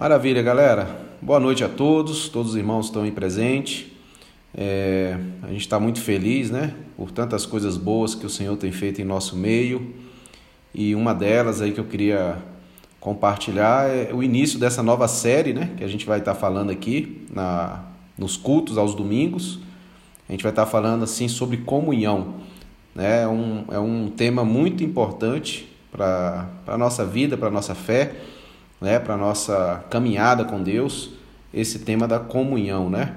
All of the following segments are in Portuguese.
Maravilha, galera. Boa noite a todos, todos os irmãos estão aí presentes. É, a gente está muito feliz, né, por tantas coisas boas que o Senhor tem feito em nosso meio. E uma delas aí que eu queria compartilhar é o início dessa nova série, né, que a gente vai estar tá falando aqui na, nos cultos aos domingos. A gente vai estar tá falando assim sobre comunhão. Né? É, um, é um tema muito importante para a nossa vida, para a nossa fé né, para a nossa caminhada com Deus, esse tema da comunhão, né?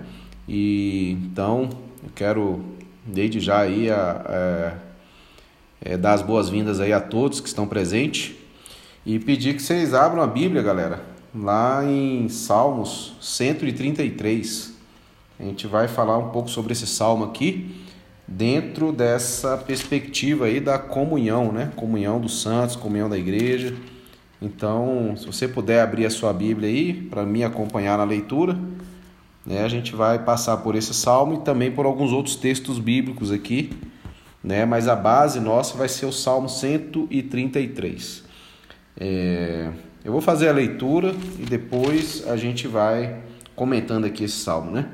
E então eu quero desde já aí a, a, é, dar as boas-vindas aí a todos que estão presentes e pedir que vocês abram a Bíblia, galera, lá em Salmos 133. A gente vai falar um pouco sobre esse salmo aqui dentro dessa perspectiva aí da comunhão, né? Comunhão dos santos, comunhão da igreja. Então, se você puder abrir a sua Bíblia aí para me acompanhar na leitura, né, a gente vai passar por esse salmo e também por alguns outros textos bíblicos aqui, né, mas a base nossa vai ser o Salmo 133. É, eu vou fazer a leitura e depois a gente vai comentando aqui esse salmo, né?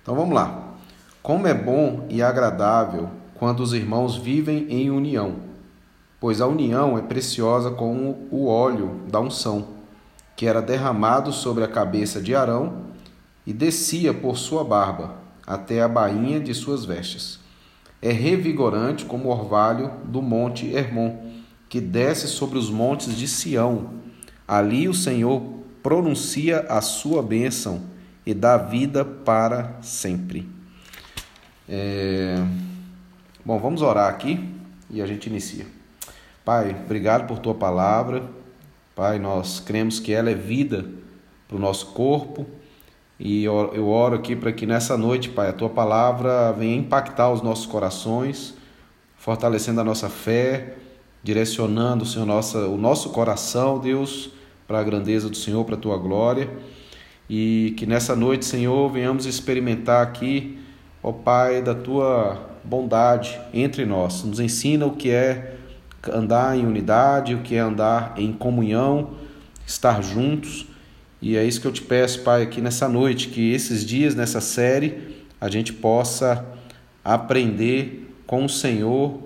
Então vamos lá. Como é bom e agradável quando os irmãos vivem em união pois a união é preciosa como o óleo da unção, que era derramado sobre a cabeça de Arão e descia por sua barba até a bainha de suas vestes. É revigorante como o orvalho do monte Hermon, que desce sobre os montes de Sião. Ali o Senhor pronuncia a sua bênção e dá vida para sempre. É... Bom, vamos orar aqui e a gente inicia. Pai, obrigado por tua palavra. Pai, nós cremos que ela é vida para o nosso corpo. E eu oro aqui para que nessa noite, Pai, a tua palavra venha impactar os nossos corações, fortalecendo a nossa fé, direcionando, Senhor, nossa, o nosso coração, Deus, para a grandeza do Senhor, para a tua glória. E que nessa noite, Senhor, venhamos experimentar aqui, ó Pai, da tua bondade entre nós. Nos ensina o que é andar em unidade, o que é andar em comunhão, estar juntos. E é isso que eu te peço, Pai, aqui nessa noite, que esses dias, nessa série, a gente possa aprender com o Senhor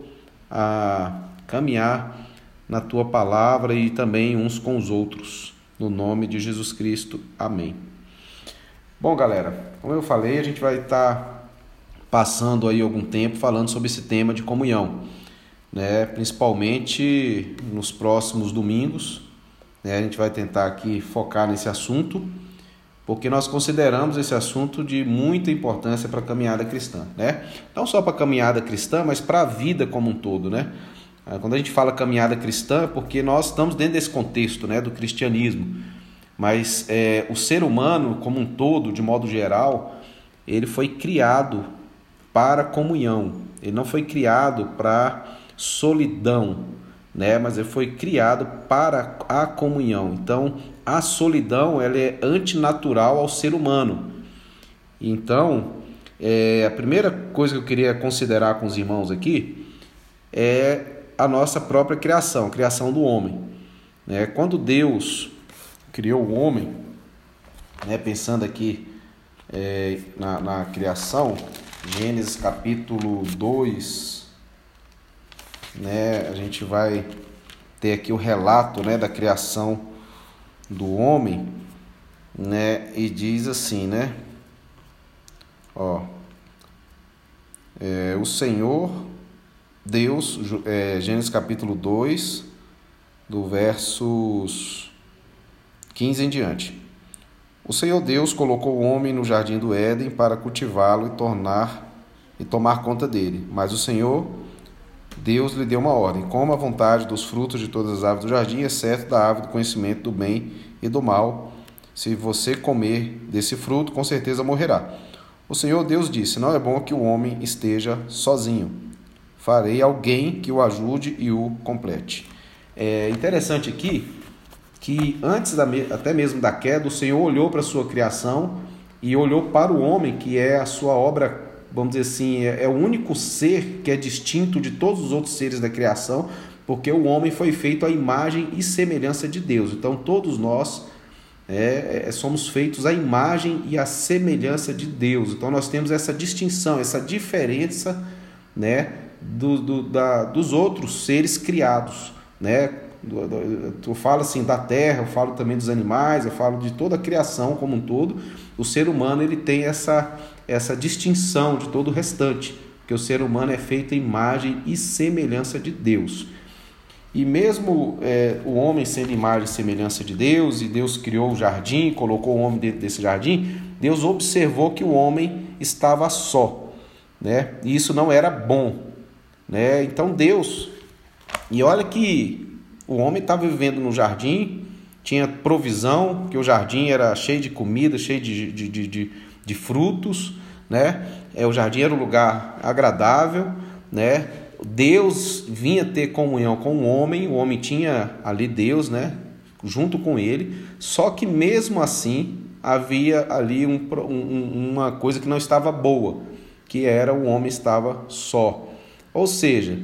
a caminhar na tua palavra e também uns com os outros. No nome de Jesus Cristo. Amém. Bom, galera, como eu falei, a gente vai estar passando aí algum tempo falando sobre esse tema de comunhão né, principalmente nos próximos domingos. Né, a gente vai tentar aqui focar nesse assunto, porque nós consideramos esse assunto de muita importância para a caminhada cristã. Né? Não só para a caminhada cristã, mas para a vida como um todo. Né? Ah, quando a gente fala caminhada cristã, é porque nós estamos dentro desse contexto né, do cristianismo. Mas é, o ser humano, como um todo, de modo geral, ele foi criado para comunhão. Ele não foi criado para solidão, né? Mas ele foi criado para a comunhão. Então, a solidão ela é antinatural ao ser humano. Então, é, a primeira coisa que eu queria considerar com os irmãos aqui é a nossa própria criação, a criação do homem. Né? Quando Deus criou o homem, né, pensando aqui é, na, na criação, Gênesis capítulo 2, né, a gente vai ter aqui o relato né, da criação do homem, né, e diz assim, né, ó, é, o Senhor Deus, é, Gênesis capítulo 2, do versos 15 em diante. O Senhor Deus colocou o homem no jardim do Éden para cultivá-lo e tornar e tomar conta dele. Mas o Senhor Deus lhe deu uma ordem: coma à vontade dos frutos de todas as árvores do jardim, exceto da árvore do conhecimento do bem e do mal. Se você comer desse fruto, com certeza morrerá. O Senhor Deus disse: Não é bom que o homem esteja sozinho. Farei alguém que o ajude e o complete. É interessante aqui que antes da, até mesmo da queda, o Senhor olhou para a sua criação e olhou para o homem, que é a sua obra vamos dizer assim, é, é o único ser que é distinto de todos os outros seres da criação, porque o homem foi feito à imagem e semelhança de Deus. Então todos nós é, é, somos feitos à imagem e à semelhança de Deus. Então nós temos essa distinção, essa diferença né, do, do, da, dos outros seres criados. Né? Eu falo assim da terra, eu falo também dos animais, eu falo de toda a criação como um todo. O ser humano ele tem essa, essa distinção de todo o restante, porque o ser humano é feito imagem e semelhança de Deus. E mesmo é, o homem sendo imagem e semelhança de Deus, e Deus criou o jardim, colocou o homem dentro desse jardim, Deus observou que o homem estava só, né? E isso não era bom, né? Então Deus, e olha que o homem estava vivendo no jardim, tinha provisão, que o jardim era cheio de comida, cheio de, de, de, de, de frutos, né? É, o jardim era um lugar agradável, né? Deus vinha ter comunhão com o homem, o homem tinha ali Deus, né, junto com ele, só que mesmo assim havia ali um, um, uma coisa que não estava boa, que era o homem estava só. Ou seja,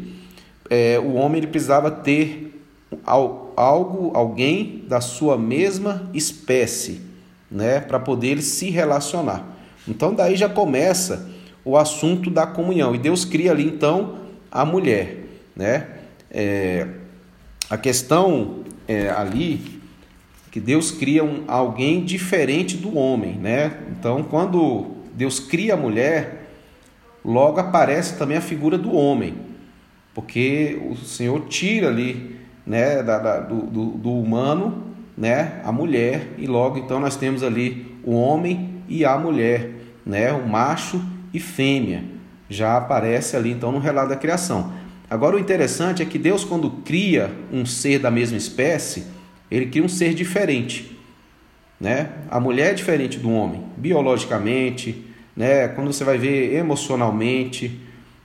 é, o homem ele precisava ter algo, alguém da sua mesma espécie, né, para poder se relacionar. Então daí já começa o assunto da comunhão. E Deus cria ali então a mulher, né? É, a questão é, ali que Deus cria um, alguém diferente do homem, né? Então, quando Deus cria a mulher, logo aparece também a figura do homem, porque o Senhor tira ali, né, da, da, do, do, do humano, né, a mulher e logo então nós temos ali o homem e a mulher, né, o macho e fêmea já aparece ali então no relato da criação. Agora o interessante é que Deus quando cria um ser da mesma espécie, ele cria um ser diferente, né? A mulher é diferente do homem, biologicamente, né? Quando você vai ver emocionalmente,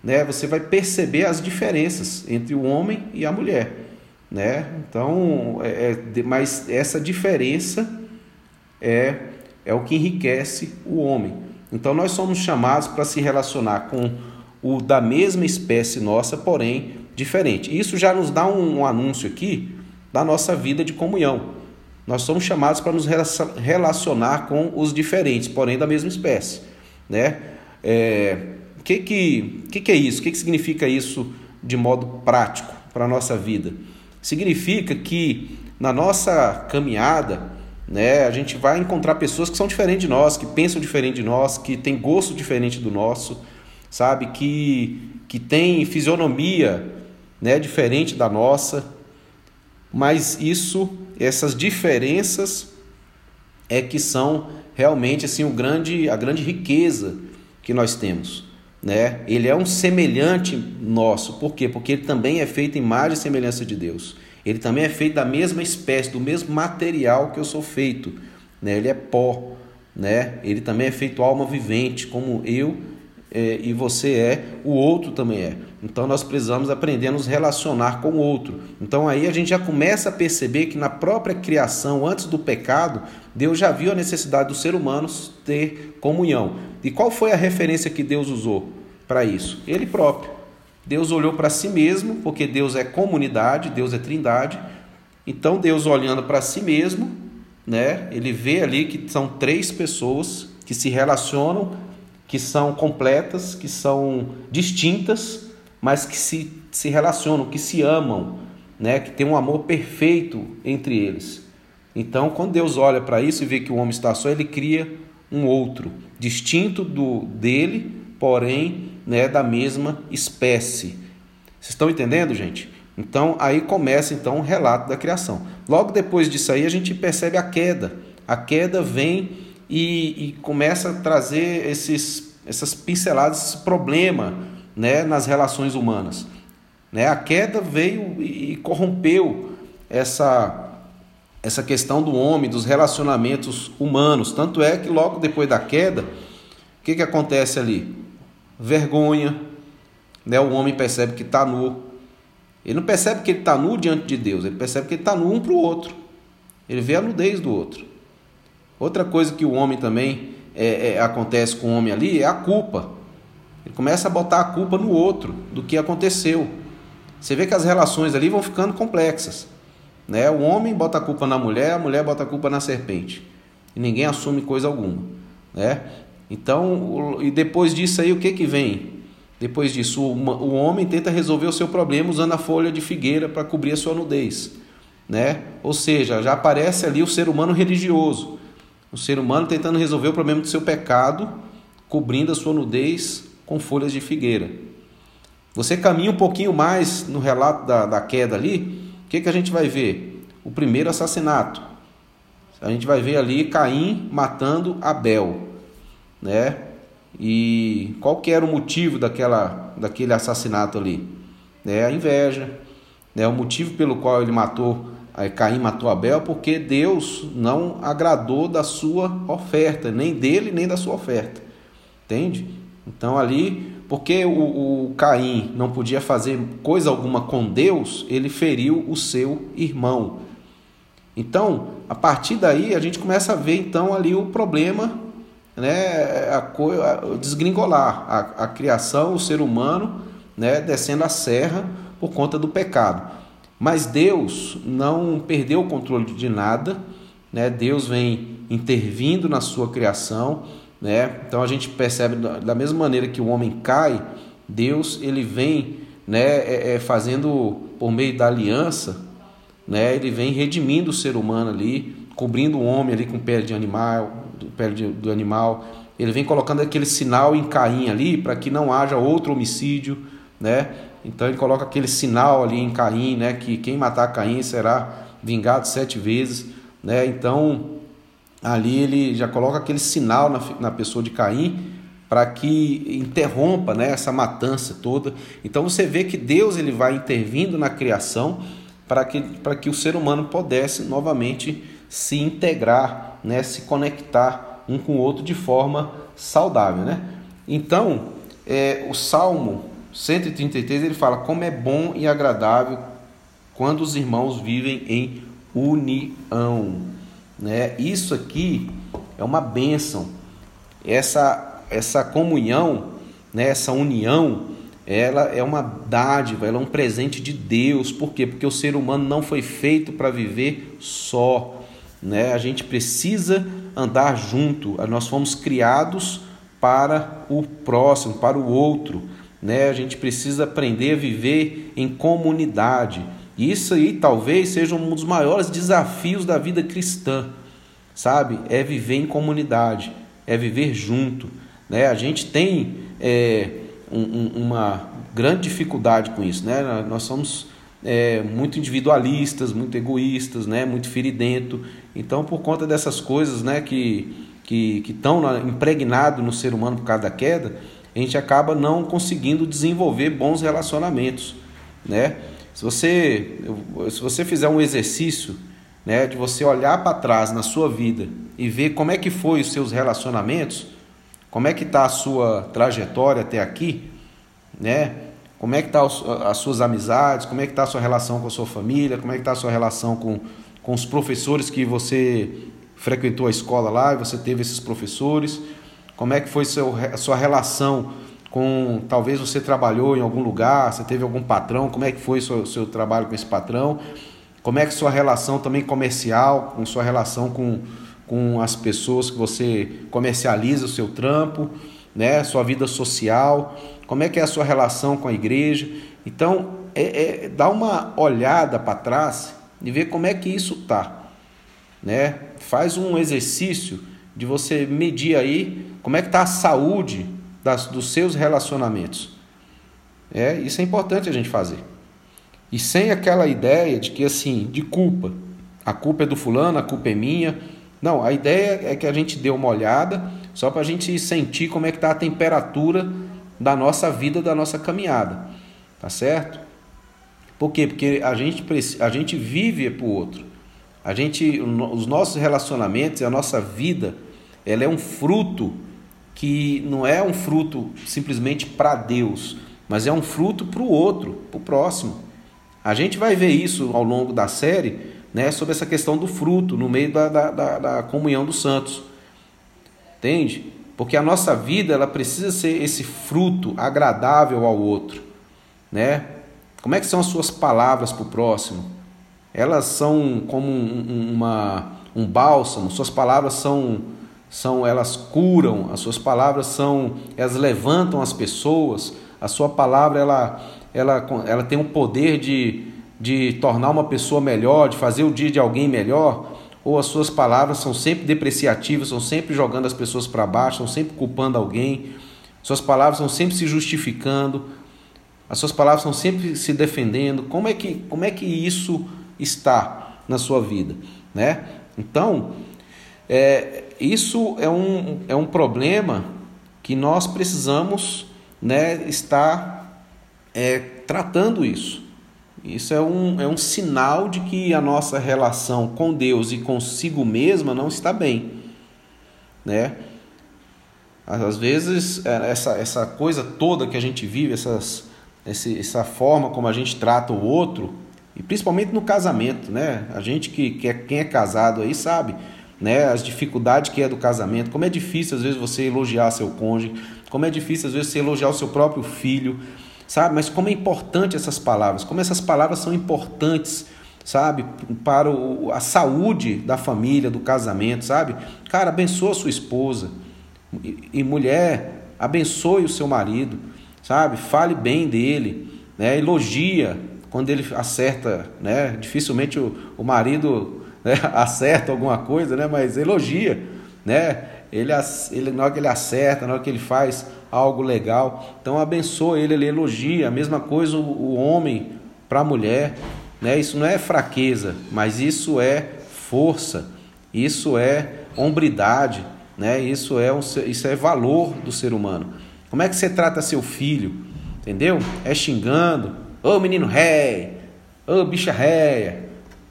né? Você vai perceber as diferenças entre o homem e a mulher, né? Então, é, é mas essa diferença é é o que enriquece o homem. Então nós somos chamados para se relacionar com o da mesma espécie nossa, porém diferente. Isso já nos dá um, um anúncio aqui da nossa vida de comunhão. Nós somos chamados para nos relacionar com os diferentes, porém da mesma espécie, né? É, que que que que é isso? O que que significa isso de modo prático para a nossa vida? Significa que na nossa caminhada né? A gente vai encontrar pessoas que são diferentes de nós, que pensam diferente de nós, que têm gosto diferente do nosso, sabe? Que, que tem fisionomia né, diferente da nossa. Mas isso, essas diferenças é que são realmente assim o grande, a grande riqueza que nós temos. Né? Ele é um semelhante nosso. Por quê? Porque ele também é feito em imagem e semelhança de Deus. Ele também é feito da mesma espécie, do mesmo material que eu sou feito. Né? Ele é pó. Né? Ele também é feito alma vivente, como eu é, e você é, o outro também é. Então nós precisamos aprender a nos relacionar com o outro. Então aí a gente já começa a perceber que na própria criação, antes do pecado, Deus já viu a necessidade do ser humano ter comunhão. E qual foi a referência que Deus usou para isso? Ele próprio. Deus olhou para si mesmo, porque Deus é comunidade, Deus é trindade. Então, Deus olhando para si mesmo, né, ele vê ali que são três pessoas que se relacionam, que são completas, que são distintas, mas que se, se relacionam, que se amam, né, que tem um amor perfeito entre eles. Então, quando Deus olha para isso e vê que o homem está só, ele cria um outro, distinto do dele, porém né, da mesma espécie. Vocês estão entendendo, gente? Então aí começa então o relato da criação. Logo depois disso aí a gente percebe a queda. A queda vem e, e começa a trazer esses, essas pinceladas, esse problema né, nas relações humanas. Né? A queda veio e corrompeu essa essa questão do homem, dos relacionamentos humanos. Tanto é que logo depois da queda, o que, que acontece ali? Vergonha. Né? O homem percebe que está nu. Ele não percebe que ele está nu diante de Deus, ele percebe que ele está nu um para o outro. Ele vê a nudez do outro. Outra coisa que o homem também é, é, acontece com o homem ali é a culpa. Ele começa a botar a culpa no outro do que aconteceu. Você vê que as relações ali vão ficando complexas. Né? O homem bota a culpa na mulher, a mulher bota a culpa na serpente. e ninguém assume coisa alguma, né? Então, e depois disso aí o que que vem? Depois disso, o homem tenta resolver o seu problema usando a folha de figueira para cobrir a sua nudez, né? Ou seja, já aparece ali o ser humano religioso, o ser humano tentando resolver o problema do seu pecado, cobrindo a sua nudez com folhas de figueira. Você caminha um pouquinho mais no relato da, da queda ali, o que, que a gente vai ver? O primeiro assassinato. A gente vai ver ali Caim matando Abel, né? E qual que era o motivo daquela, daquele assassinato ali? É a inveja. É o motivo pelo qual ele matou, Caim matou Abel, porque Deus não agradou da sua oferta, nem dele, nem da sua oferta. Entende? Então ali, porque o, o Caim não podia fazer coisa alguma com Deus, ele feriu o seu irmão. Então, a partir daí, a gente começa a ver então ali o problema né, a, a desgringolar a, a criação, o ser humano, né, descendo a serra por conta do pecado. Mas Deus não perdeu o controle de nada, né? Deus vem intervindo na sua criação, né? Então a gente percebe da mesma maneira que o homem cai, Deus ele vem, né, é, é, fazendo por meio da aliança, né? Ele vem redimindo o ser humano ali, cobrindo o homem ali com pele de animal, pele do animal. Ele vem colocando aquele sinal em Caim ali para que não haja outro homicídio, né? Então ele coloca aquele sinal ali em Caim, né? Que quem matar Caim será vingado sete vezes, né? Então ali ele já coloca aquele sinal na, na pessoa de Caim para que interrompa né, essa matança toda. Então você vê que Deus ele vai intervindo na criação para que, para que o ser humano pudesse novamente se integrar, né, se conectar um com o outro de forma saudável. Né? Então, é, o Salmo 133 ele fala como é bom e agradável quando os irmãos vivem em união. Né? Isso aqui é uma bênção. Essa, essa comunhão, né? essa união, ela é uma dádiva, ela é um presente de Deus. Por quê? Porque o ser humano não foi feito para viver só né? A gente precisa andar junto. Nós fomos criados para o próximo, para o outro, né? A gente precisa aprender a viver em comunidade. Isso aí talvez seja um dos maiores desafios da vida cristã, sabe? É viver em comunidade, é viver junto, né? A gente tem é, um, uma grande dificuldade com isso, né? Nós somos é, muito individualistas, muito egoístas, né, muito feridento. Então, por conta dessas coisas né, que que estão impregnados no ser humano por causa da queda, a gente acaba não conseguindo desenvolver bons relacionamentos. Né? Se, você, se você fizer um exercício né, de você olhar para trás na sua vida e ver como é que foi os seus relacionamentos, como é que está a sua trajetória até aqui, né? Como é que está as suas amizades? Como é que está a sua relação com a sua família? Como é que está a sua relação com, com os professores que você frequentou a escola lá e você teve esses professores? Como é que foi seu, a sua relação com... Talvez você trabalhou em algum lugar, você teve algum patrão, como é que foi o seu, seu trabalho com esse patrão? Como é que sua relação também comercial, com sua relação com, com as pessoas que você comercializa o seu trampo, né? Sua vida social como é que é a sua relação com a igreja. Então, é, é dá uma olhada para trás e ver como é que isso está. Né? Faz um exercício de você medir aí como é que está a saúde das, dos seus relacionamentos. É, isso é importante a gente fazer. E sem aquela ideia de que assim, de culpa. A culpa é do fulano, a culpa é minha. Não, a ideia é que a gente dê uma olhada só para a gente sentir como é que está a temperatura da nossa vida, da nossa caminhada. Tá certo? Por quê? Porque a gente, a gente vive para o outro. A gente, os nossos relacionamentos, a nossa vida, ela é um fruto que não é um fruto simplesmente para Deus, mas é um fruto para o outro, para o próximo. A gente vai ver isso ao longo da série, né, sobre essa questão do fruto no meio da, da, da, da comunhão dos santos. Entende? Porque a nossa vida ela precisa ser esse fruto agradável ao outro, né? Como é que são as suas palavras para o próximo? Elas são como um, uma, um bálsamo, suas palavras são são elas curam, as suas palavras são elas levantam as pessoas, a sua palavra ela ela ela tem o poder de de tornar uma pessoa melhor, de fazer o dia de alguém melhor, ou as suas palavras são sempre depreciativas, são sempre jogando as pessoas para baixo, são sempre culpando alguém, suas palavras são sempre se justificando, as suas palavras estão sempre se defendendo. Como é que, como é que isso está na sua vida? Né? Então, é, isso é um, é um problema que nós precisamos né, estar é, tratando isso. Isso é um, é um sinal de que a nossa relação com Deus e consigo mesma não está bem. Né? Às vezes, é, essa, essa coisa toda que a gente vive, essas, essa forma como a gente trata o outro, e principalmente no casamento, né? A gente que, que é, quem é casado aí sabe, né? As dificuldades que é do casamento, como é difícil às vezes você elogiar seu cônjuge, como é difícil às vezes você elogiar o seu próprio filho, sabe? Mas como é importante essas palavras, como essas palavras são importantes, sabe? Para o, a saúde da família, do casamento, sabe? Cara, abençoa sua esposa. E, e mulher, abençoe o seu marido, sabe? Fale bem dele, né? Elogia quando ele acerta, né? Dificilmente o, o marido né? acerta alguma coisa, né? Mas elogia, né? Ele, ele, na hora que ele acerta, na hora que ele faz algo legal, então abençoa ele, ele elogia. A mesma coisa o, o homem para a mulher, né? Isso não é fraqueza, mas isso é força, isso é hombridade, né? Isso é um, isso é valor do ser humano. Como é que você trata seu filho? Entendeu? É xingando, ô oh, menino ré, ô oh, bicha réia.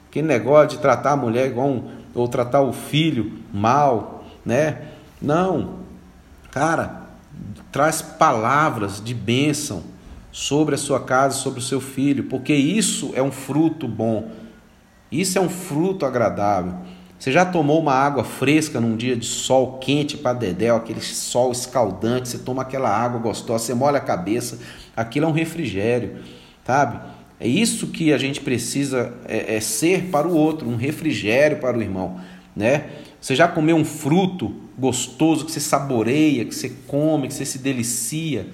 Aquele negócio de tratar a mulher igual um, ou tratar o filho mal, né? Não. Cara, traz palavras de bênção sobre a sua casa, sobre o seu filho, porque isso é um fruto bom. Isso é um fruto agradável. Você já tomou uma água fresca num dia de sol quente para dedéu, aquele sol escaldante, você toma aquela água gostosa, você molha a cabeça, aquilo é um refrigério, sabe? É isso que a gente precisa é, é ser para o outro, um refrigério para o irmão, né? Você já comeu um fruto gostoso que você saboreia, que você come, que você se delicia,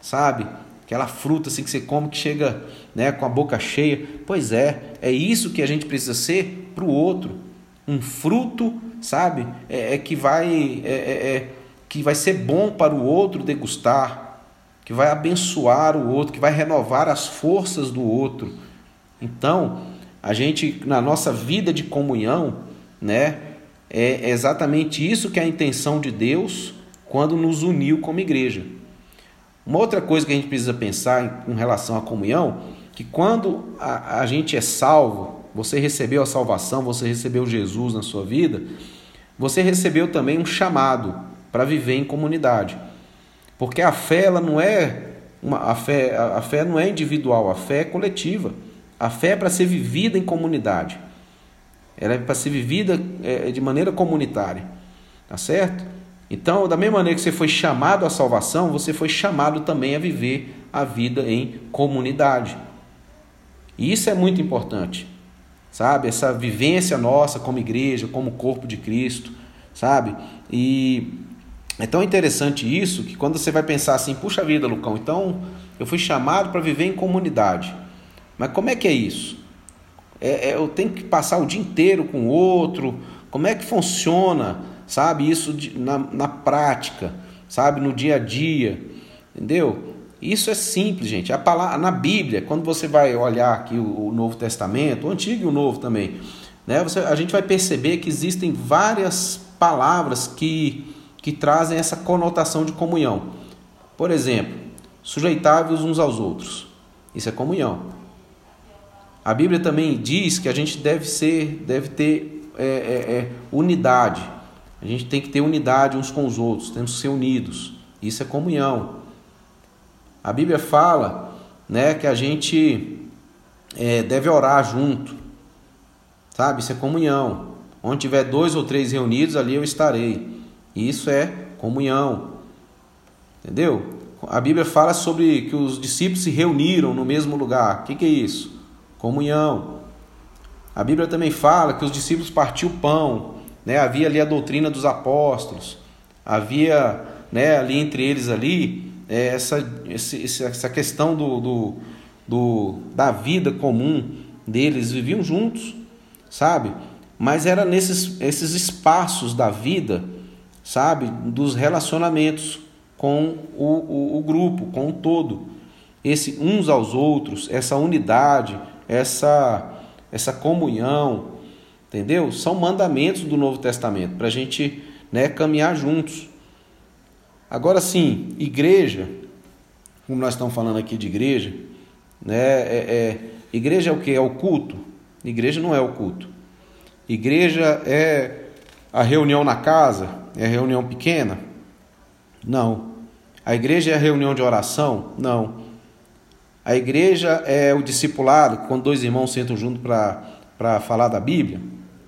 sabe? Aquela fruta assim que você come que chega né, com a boca cheia. Pois é, é isso que a gente precisa ser para o outro. Um fruto, sabe? É, é que vai é, é, é, que vai ser bom para o outro degustar, que vai abençoar o outro, que vai renovar as forças do outro. Então, a gente na nossa vida de comunhão, né? É exatamente isso que é a intenção de Deus quando nos uniu como igreja. Uma outra coisa que a gente precisa pensar em, relação à comunhão, que quando a, a gente é salvo, você recebeu a salvação, você recebeu Jesus na sua vida, você recebeu também um chamado para viver em comunidade. Porque a fé ela não é uma, a fé a fé não é individual, a fé é coletiva. A fé é para ser vivida em comunidade. Ela é para ser vivida é, de maneira comunitária. Tá certo? Então, da mesma maneira que você foi chamado à salvação, você foi chamado também a viver a vida em comunidade. E isso é muito importante. Sabe? Essa vivência nossa como igreja, como corpo de Cristo, sabe? E é tão interessante isso que quando você vai pensar assim, puxa vida, Lucão, então eu fui chamado para viver em comunidade. Mas como é que é isso? é, é, eu tenho que passar o dia inteiro com o outro. Como é que funciona, sabe, isso de, na, na prática, sabe, no dia a dia, entendeu? Isso é simples, gente. A palavra, na Bíblia, quando você vai olhar aqui o, o Novo Testamento, o Antigo e o Novo também, né, você, a gente vai perceber que existem várias palavras que, que trazem essa conotação de comunhão. Por exemplo, sujeitáveis uns aos outros. Isso é comunhão. A Bíblia também diz que a gente deve ser, deve ter é, é, é, unidade. A gente tem que ter unidade uns com os outros, temos que ser unidos. Isso é comunhão. A Bíblia fala, né, que a gente é, deve orar junto, sabe? Isso é comunhão. Onde tiver dois ou três reunidos, ali eu estarei. Isso é comunhão. Entendeu? A Bíblia fala sobre que os discípulos se reuniram no mesmo lugar. O que, que é isso? comunhão. A Bíblia também fala que os discípulos partiam o pão né? Havia ali a doutrina dos apóstolos, havia, né, ali entre eles ali essa, essa questão do, do, do, da vida comum deles, viviam juntos, sabe? Mas era nesses esses espaços da vida, sabe, dos relacionamentos com o, o, o grupo, com o todo, esse uns aos outros, essa unidade, essa essa comunhão, entendeu? São mandamentos do Novo Testamento para a gente né, caminhar juntos. Agora sim, igreja, como nós estamos falando aqui de igreja, né, é, é, igreja é o que? É o culto? Igreja não é o culto. Igreja é a reunião na casa? É a reunião pequena? Não. A igreja é a reunião de oração? Não. A igreja é o discipulado, quando dois irmãos sentam junto para falar da Bíblia?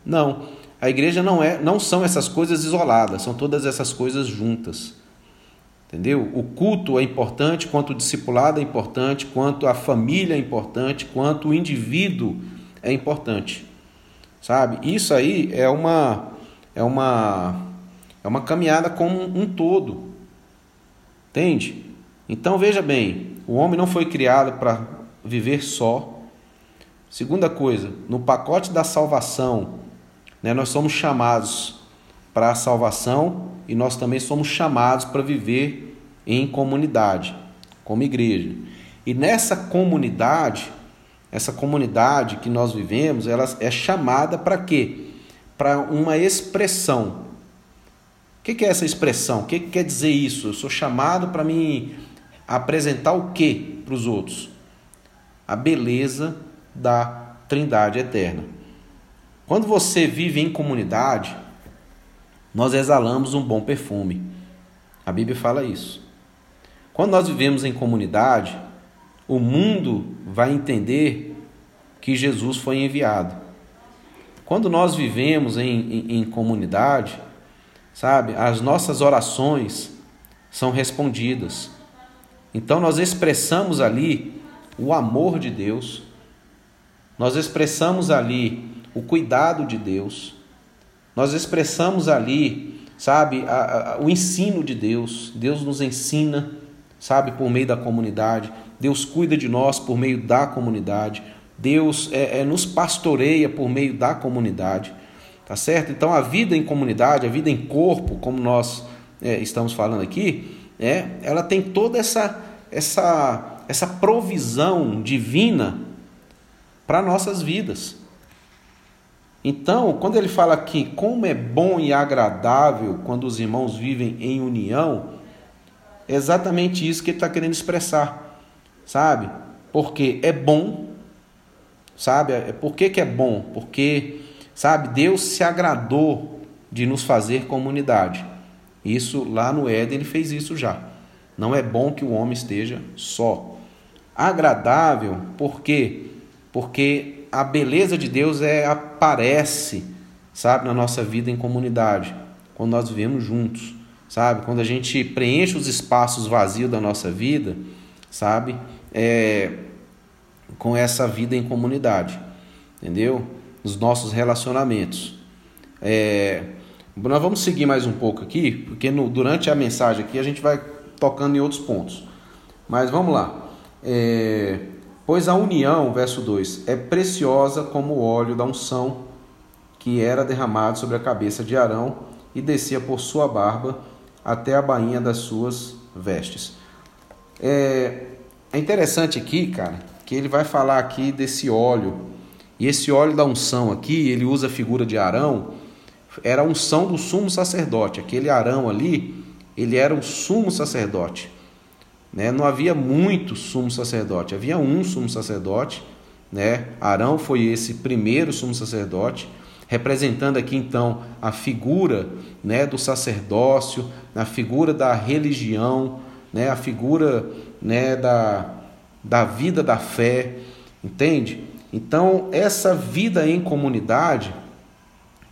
Não. A igreja não é, não são essas coisas isoladas, são todas essas coisas juntas. Entendeu? O culto é importante, quanto o discipulado é importante, quanto a família é importante, quanto o indivíduo é importante. Sabe? Isso aí é uma é uma é uma caminhada como um todo. Entende? Então veja bem, o homem não foi criado para viver só. Segunda coisa, no pacote da salvação, né, nós somos chamados para a salvação e nós também somos chamados para viver em comunidade, como igreja. E nessa comunidade, essa comunidade que nós vivemos, ela é chamada para quê? Para uma expressão. O que é essa expressão? O que quer dizer isso? Eu sou chamado para me apresentar o que para os outros? A beleza da Trindade eterna. Quando você vive em comunidade, nós exalamos um bom perfume. A Bíblia fala isso. Quando nós vivemos em comunidade, o mundo vai entender que Jesus foi enviado. Quando nós vivemos em, em, em comunidade, sabe, as nossas orações são respondidas. Então nós expressamos ali o amor de Deus, nós expressamos ali o cuidado de Deus, nós expressamos ali, sabe, a, a, o ensino de Deus. Deus nos ensina, sabe, por meio da comunidade. Deus cuida de nós por meio da comunidade. Deus é, é, nos pastoreia por meio da comunidade. Tá certo? Então a vida em comunidade, a vida em corpo, como nós é, estamos falando aqui, é, ela tem toda essa, essa, essa provisão divina para nossas vidas. Então, quando ele fala aqui como é bom e agradável quando os irmãos vivem em união, é exatamente isso que ele está querendo expressar, sabe? Porque é bom, sabe? É, por que, que é bom? Porque, sabe, Deus se agradou de nos fazer comunidade. Isso lá no Éden ele fez isso já. Não é bom que o homem esteja só. Agradável, por quê? Porque a beleza de Deus é aparece, sabe, na nossa vida em comunidade, quando nós vivemos juntos, sabe? Quando a gente preenche os espaços vazios da nossa vida, sabe? É, com essa vida em comunidade, entendeu? Os nossos relacionamentos. É, nós vamos seguir mais um pouco aqui, porque no, durante a mensagem aqui a gente vai tocando em outros pontos. Mas vamos lá. É, pois a união, verso 2, é preciosa como o óleo da unção que era derramado sobre a cabeça de Arão e descia por sua barba até a bainha das suas vestes. É, é interessante aqui, cara, que ele vai falar aqui desse óleo. E esse óleo da unção aqui, ele usa a figura de Arão era a unção do sumo sacerdote. Aquele Arão ali, ele era o sumo sacerdote. Né? Não havia muito sumo sacerdote, havia um sumo sacerdote. Né? Arão foi esse primeiro sumo sacerdote, representando aqui então a figura né, do sacerdócio, a figura da religião, né, a figura né, da, da vida da fé, entende? Então, essa vida em comunidade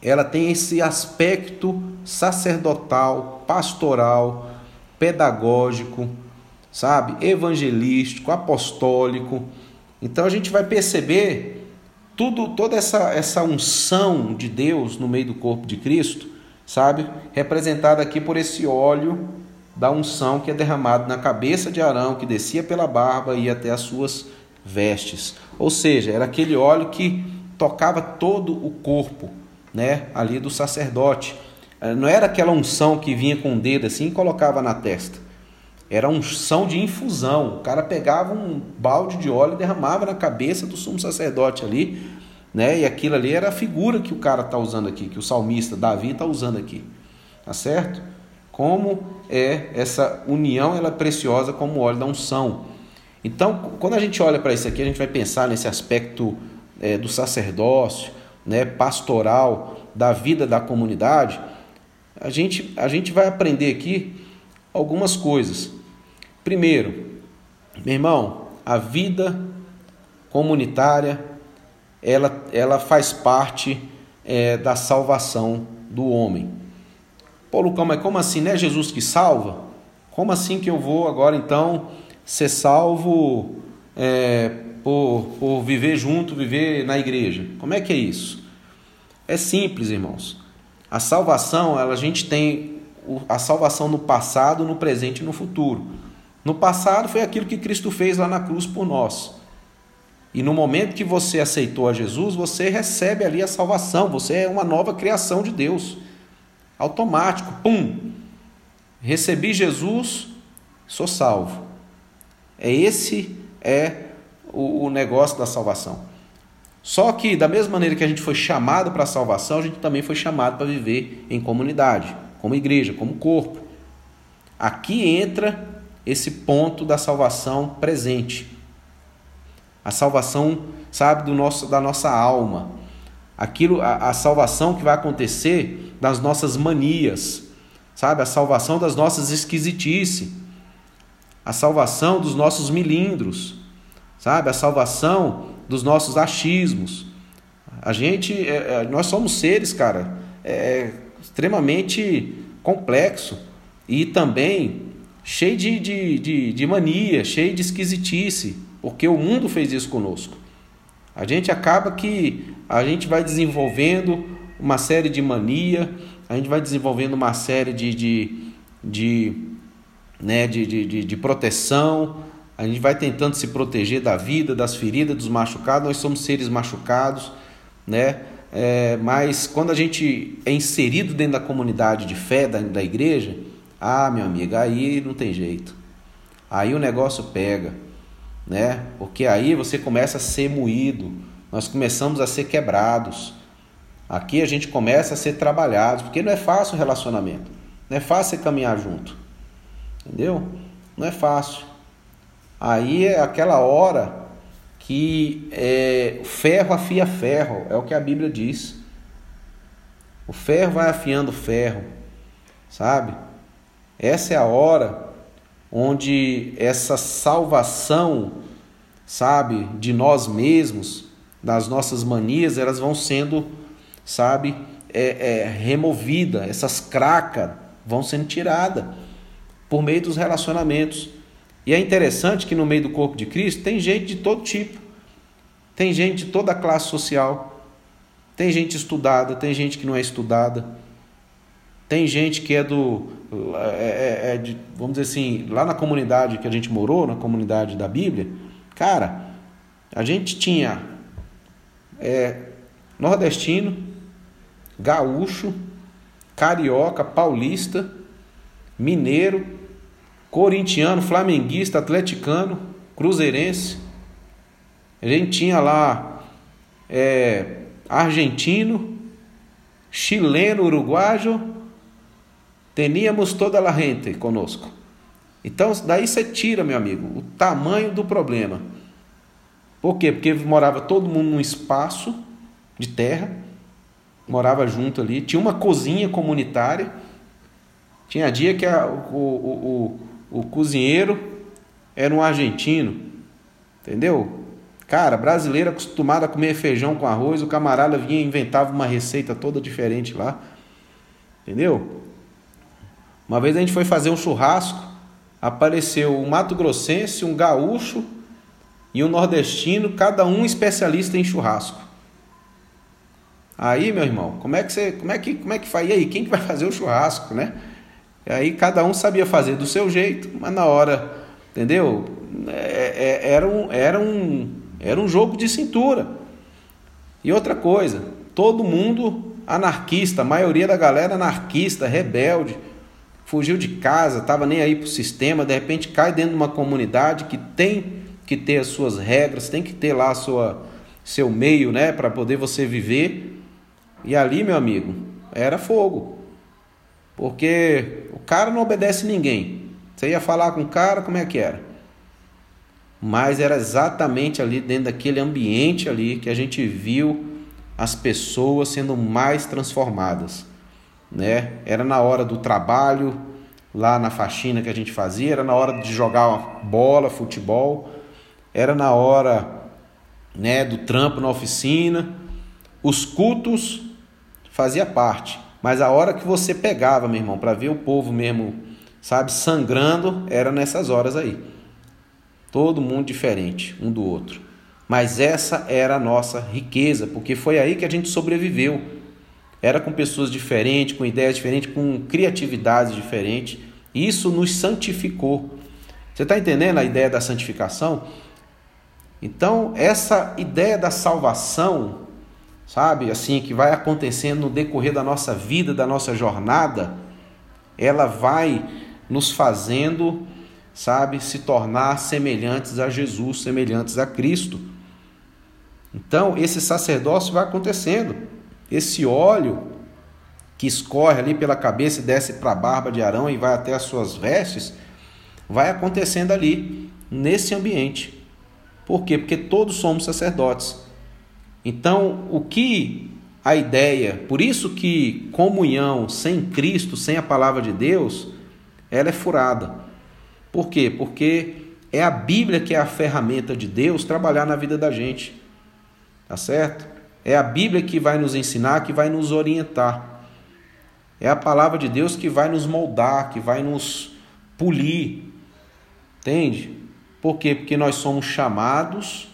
ela tem esse aspecto sacerdotal, pastoral, pedagógico, sabe? Evangelístico, apostólico. Então a gente vai perceber tudo, toda essa, essa unção de Deus no meio do corpo de Cristo, sabe? Representada aqui por esse óleo da unção que é derramado na cabeça de Arão, que descia pela barba e ia até as suas vestes. Ou seja, era aquele óleo que tocava todo o corpo, né, ali do sacerdote. Eh, não era aquela unção que vinha com o dedo assim e colocava na testa. Era unção de infusão. O cara pegava um balde de óleo e derramava na cabeça do sumo sacerdote ali, né? E aquilo ali era a figura que o cara está usando aqui, que o salmista Davi está usando aqui. Tá certo? Como é essa união, ela é preciosa como o óleo da unção. Então, quando a gente olha para isso aqui, a gente vai pensar nesse aspecto é, do sacerdócio, né, pastoral, da vida da comunidade. A gente, a gente vai aprender aqui algumas coisas. Primeiro, meu irmão, a vida comunitária ela, ela faz parte é, da salvação do homem. Pô, Lucão, mas como assim? Não é Jesus que salva? Como assim que eu vou agora então ser salvo é, por, por viver junto, viver na igreja. Como é que é isso? É simples, irmãos. A salvação, ela, a gente tem a salvação no passado, no presente e no futuro. No passado foi aquilo que Cristo fez lá na cruz por nós. E no momento que você aceitou a Jesus, você recebe ali a salvação, você é uma nova criação de Deus. Automático, pum. Recebi Jesus, sou salvo. É esse é o, o negócio da salvação. Só que da mesma maneira que a gente foi chamado para a salvação, a gente também foi chamado para viver em comunidade, como igreja, como corpo. Aqui entra esse ponto da salvação presente. A salvação, sabe, do nosso, da nossa alma. Aquilo, a, a salvação que vai acontecer das nossas manias, sabe? A salvação das nossas esquisitices a salvação dos nossos milindros, sabe? A salvação dos nossos achismos. A gente, é, é, nós somos seres, cara, é, extremamente complexo e também cheio de, de, de, de mania, cheio de esquisitice, porque o mundo fez isso conosco. A gente acaba que a gente vai desenvolvendo uma série de mania, a gente vai desenvolvendo uma série de, de, de né, de, de, de proteção, a gente vai tentando se proteger da vida, das feridas, dos machucados. Nós somos seres machucados, né? É, mas quando a gente é inserido dentro da comunidade de fé da, da igreja, ah, meu amigo, aí não tem jeito. Aí o negócio pega, né? Porque aí você começa a ser moído, nós começamos a ser quebrados. Aqui a gente começa a ser trabalhados, porque não é fácil o relacionamento, não é fácil caminhar junto. Entendeu? Não é fácil. Aí é aquela hora que é, ferro afia ferro, é o que a Bíblia diz. O ferro vai afiando ferro, sabe? Essa é a hora onde essa salvação, sabe, de nós mesmos, das nossas manias, elas vão sendo, sabe, é, é, removida, essas cracas vão sendo tiradas por meio dos relacionamentos. E é interessante que no meio do corpo de Cristo tem gente de todo tipo. Tem gente de toda classe social. Tem gente estudada, tem gente que não é estudada. Tem gente que é do. É, é, é de, vamos dizer assim, lá na comunidade que a gente morou, na comunidade da Bíblia, cara, a gente tinha é, nordestino, gaúcho, carioca, paulista, mineiro, corintiano, flamenguista, atleticano, cruzeirense. A gente tinha lá é, argentino, chileno, uruguaio, teníamos toda a gente conosco. Então, daí você tira, meu amigo, o tamanho do problema. Por quê? Porque morava todo mundo num espaço de terra, morava junto ali, tinha uma cozinha comunitária. Tinha dia que a, o, o, o cozinheiro era um argentino, entendeu? Cara, brasileiro acostumado a comer feijão com arroz, o camarada vinha e inventava uma receita toda diferente lá, entendeu? Uma vez a gente foi fazer um churrasco, apareceu um Mato Grossense, um gaúcho e um nordestino, cada um especialista em churrasco. Aí, meu irmão, como é que você, como é que, como é que faz? E aí, quem que vai fazer o churrasco, né? E aí cada um sabia fazer do seu jeito, mas na hora, entendeu? É, é, era, um, era, um, era um jogo de cintura. E outra coisa, todo mundo anarquista, a maioria da galera anarquista, rebelde, fugiu de casa, estava nem aí para o sistema, de repente cai dentro de uma comunidade que tem que ter as suas regras, tem que ter lá sua, seu meio né, para poder você viver. E ali, meu amigo, era fogo. Porque o cara não obedece ninguém. Você ia falar com o cara, como é que era? Mas era exatamente ali dentro daquele ambiente ali que a gente viu as pessoas sendo mais transformadas, né? Era na hora do trabalho, lá na faxina que a gente fazia, era na hora de jogar bola, futebol, era na hora, né, do trampo na oficina. Os cultos fazia parte. Mas a hora que você pegava, meu irmão, para ver o povo mesmo, sabe, sangrando, era nessas horas aí. Todo mundo diferente um do outro. Mas essa era a nossa riqueza, porque foi aí que a gente sobreviveu. Era com pessoas diferentes, com ideias diferentes, com criatividade diferente. Isso nos santificou. Você está entendendo a ideia da santificação? Então, essa ideia da salvação sabe, assim, que vai acontecendo no decorrer da nossa vida, da nossa jornada, ela vai nos fazendo, sabe, se tornar semelhantes a Jesus, semelhantes a Cristo. Então, esse sacerdócio vai acontecendo. Esse óleo que escorre ali pela cabeça e desce para a barba de Arão e vai até as suas vestes, vai acontecendo ali, nesse ambiente. Por quê? Porque todos somos sacerdotes. Então, o que a ideia, por isso que comunhão sem Cristo, sem a palavra de Deus, ela é furada. Por quê? Porque é a Bíblia que é a ferramenta de Deus trabalhar na vida da gente. Tá certo? É a Bíblia que vai nos ensinar, que vai nos orientar. É a palavra de Deus que vai nos moldar, que vai nos polir. Entende? Por quê? Porque nós somos chamados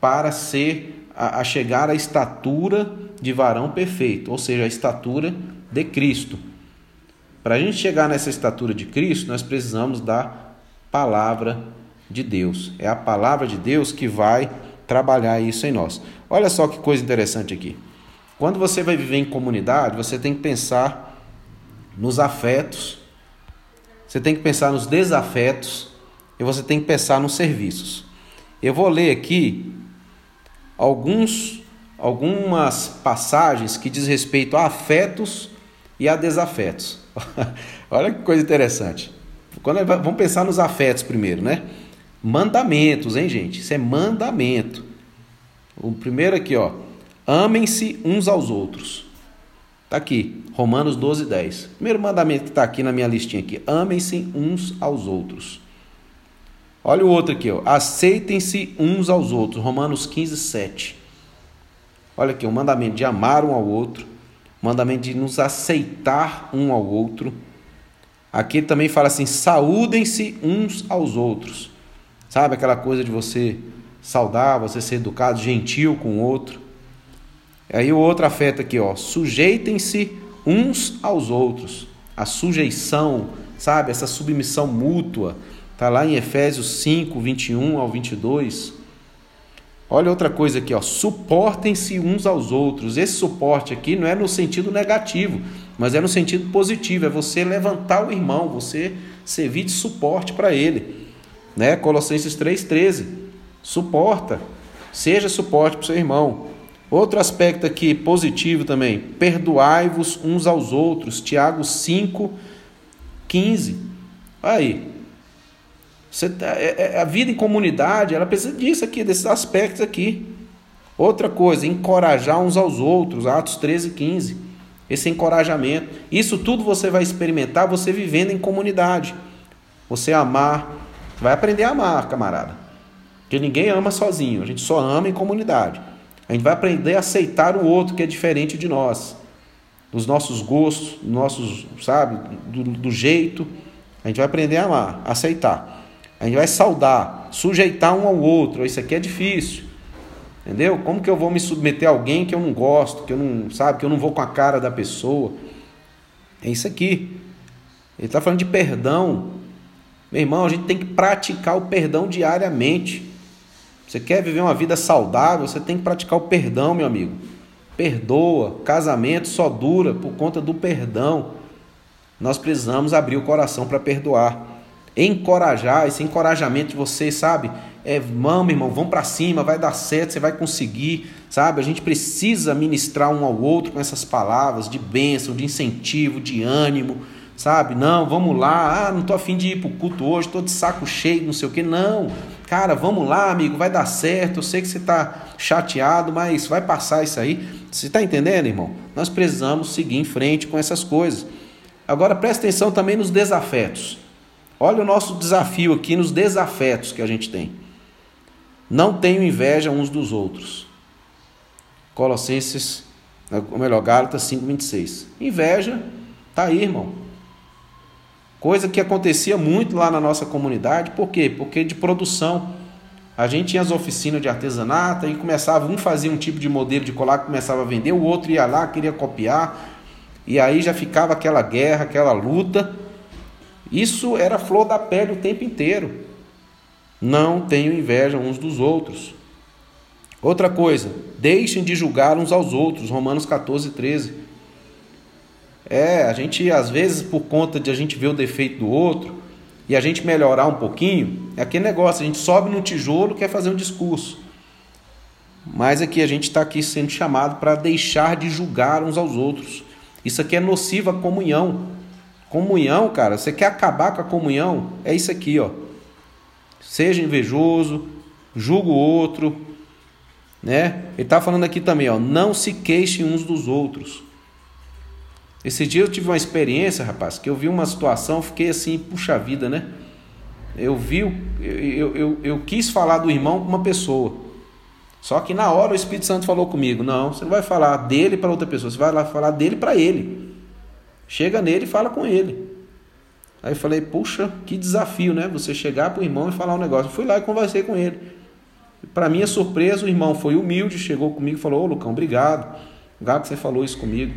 para ser a, a chegar à estatura de varão perfeito, ou seja, a estatura de Cristo. Para a gente chegar nessa estatura de Cristo, nós precisamos da palavra de Deus. É a palavra de Deus que vai trabalhar isso em nós. Olha só que coisa interessante aqui. Quando você vai viver em comunidade, você tem que pensar nos afetos, você tem que pensar nos desafetos e você tem que pensar nos serviços. Eu vou ler aqui alguns, algumas passagens que diz respeito a afetos e a desafetos. Olha que coisa interessante. Quando, vamos pensar nos afetos primeiro, né? Mandamentos, hein, gente? Isso é mandamento. O primeiro aqui, ó. Amem-se uns aos outros. Tá aqui, Romanos 12, 10. Primeiro mandamento que está aqui na minha listinha aqui. Amem-se uns aos outros. Olha o outro aqui, ó. Aceitem-se uns aos outros. Romanos 15, 7. Olha aqui, o mandamento de amar um ao outro, o mandamento de nos aceitar um ao outro. Aqui também fala assim: saúdem-se uns aos outros. Sabe aquela coisa de você saudar, você ser educado, gentil com o outro. Aí o outro afeta aqui, ó. Sujeitem-se uns aos outros. A sujeição, sabe? Essa submissão mútua Está lá em Efésios 5, 21 ao 22. Olha outra coisa aqui, ó. Suportem-se uns aos outros. Esse suporte aqui não é no sentido negativo, mas é no sentido positivo. É você levantar o irmão, você servir de suporte para ele. Né? Colossenses 3,13. Suporta. Seja suporte para o seu irmão. Outro aspecto aqui positivo também. Perdoai-vos uns aos outros. Tiago 5, 15. Aí, você, tá, é, é, a vida em comunidade, ela precisa disso aqui, desses aspectos aqui. Outra coisa, encorajar uns aos outros, Atos 13, 15. Esse encorajamento. Isso tudo você vai experimentar você vivendo em comunidade. Você amar, vai aprender a amar, camarada. Porque ninguém ama sozinho, a gente só ama em comunidade. A gente vai aprender a aceitar o outro que é diferente de nós, dos nossos gostos, nossos, sabe, do, do jeito. A gente vai aprender a amar, a aceitar. A gente vai saudar, sujeitar um ao outro. Isso aqui é difícil. Entendeu? Como que eu vou me submeter a alguém que eu não gosto, que eu não, sabe, que eu não vou com a cara da pessoa? É isso aqui. Ele está falando de perdão. Meu irmão, a gente tem que praticar o perdão diariamente. Você quer viver uma vida saudável, você tem que praticar o perdão, meu amigo. Perdoa. Casamento só dura por conta do perdão. Nós precisamos abrir o coração para perdoar. Encorajar, esse encorajamento de você, sabe? É, vamos, irmão, vamos para cima, vai dar certo, você vai conseguir, sabe? A gente precisa ministrar um ao outro com essas palavras de bênção, de incentivo, de ânimo, sabe? Não, vamos lá, ah, não tô afim de ir pro culto hoje, tô de saco cheio, não sei o que, não. Cara, vamos lá, amigo, vai dar certo. Eu sei que você está chateado, mas vai passar isso aí. Você está entendendo, irmão? Nós precisamos seguir em frente com essas coisas. Agora presta atenção também nos desafetos. Olha o nosso desafio aqui nos desafetos que a gente tem. Não tenham inveja uns dos outros. Colossenses, ou melhor, Gálatas 5:26. Inveja tá aí, irmão. Coisa que acontecia muito lá na nossa comunidade, por quê? Porque de produção. A gente tinha as oficinas de artesanato e começava, um fazia um tipo de modelo de colar que começava a vender, o outro ia lá, queria copiar, e aí já ficava aquela guerra, aquela luta. Isso era flor da pele o tempo inteiro. Não tenham inveja uns dos outros. Outra coisa, deixem de julgar uns aos outros, Romanos 14, 13. É, a gente às vezes por conta de a gente ver o defeito do outro e a gente melhorar um pouquinho, é aquele negócio, a gente sobe no tijolo quer fazer um discurso. Mas aqui a gente está aqui sendo chamado para deixar de julgar uns aos outros. Isso aqui é nocivo à comunhão. Comunhão, cara, você quer acabar com a comunhão? É isso aqui, ó. Seja invejoso, julga o outro, né? Ele está falando aqui também, ó, não se queixem uns dos outros. Esse dia eu tive uma experiência, rapaz, que eu vi uma situação, fiquei assim, puxa vida, né? Eu vi, eu, eu, eu, quis falar do irmão com uma pessoa. Só que na hora o Espírito Santo falou comigo: não, você não vai falar dele para outra pessoa, você vai lá falar dele para ele. Chega nele e fala com ele. Aí eu falei: puxa, que desafio, né? Você chegar para o irmão e falar um negócio. Eu fui lá e conversei com ele. Para minha surpresa, o irmão foi humilde, chegou comigo e falou: Ô Lucão, obrigado. Obrigado que você falou isso comigo.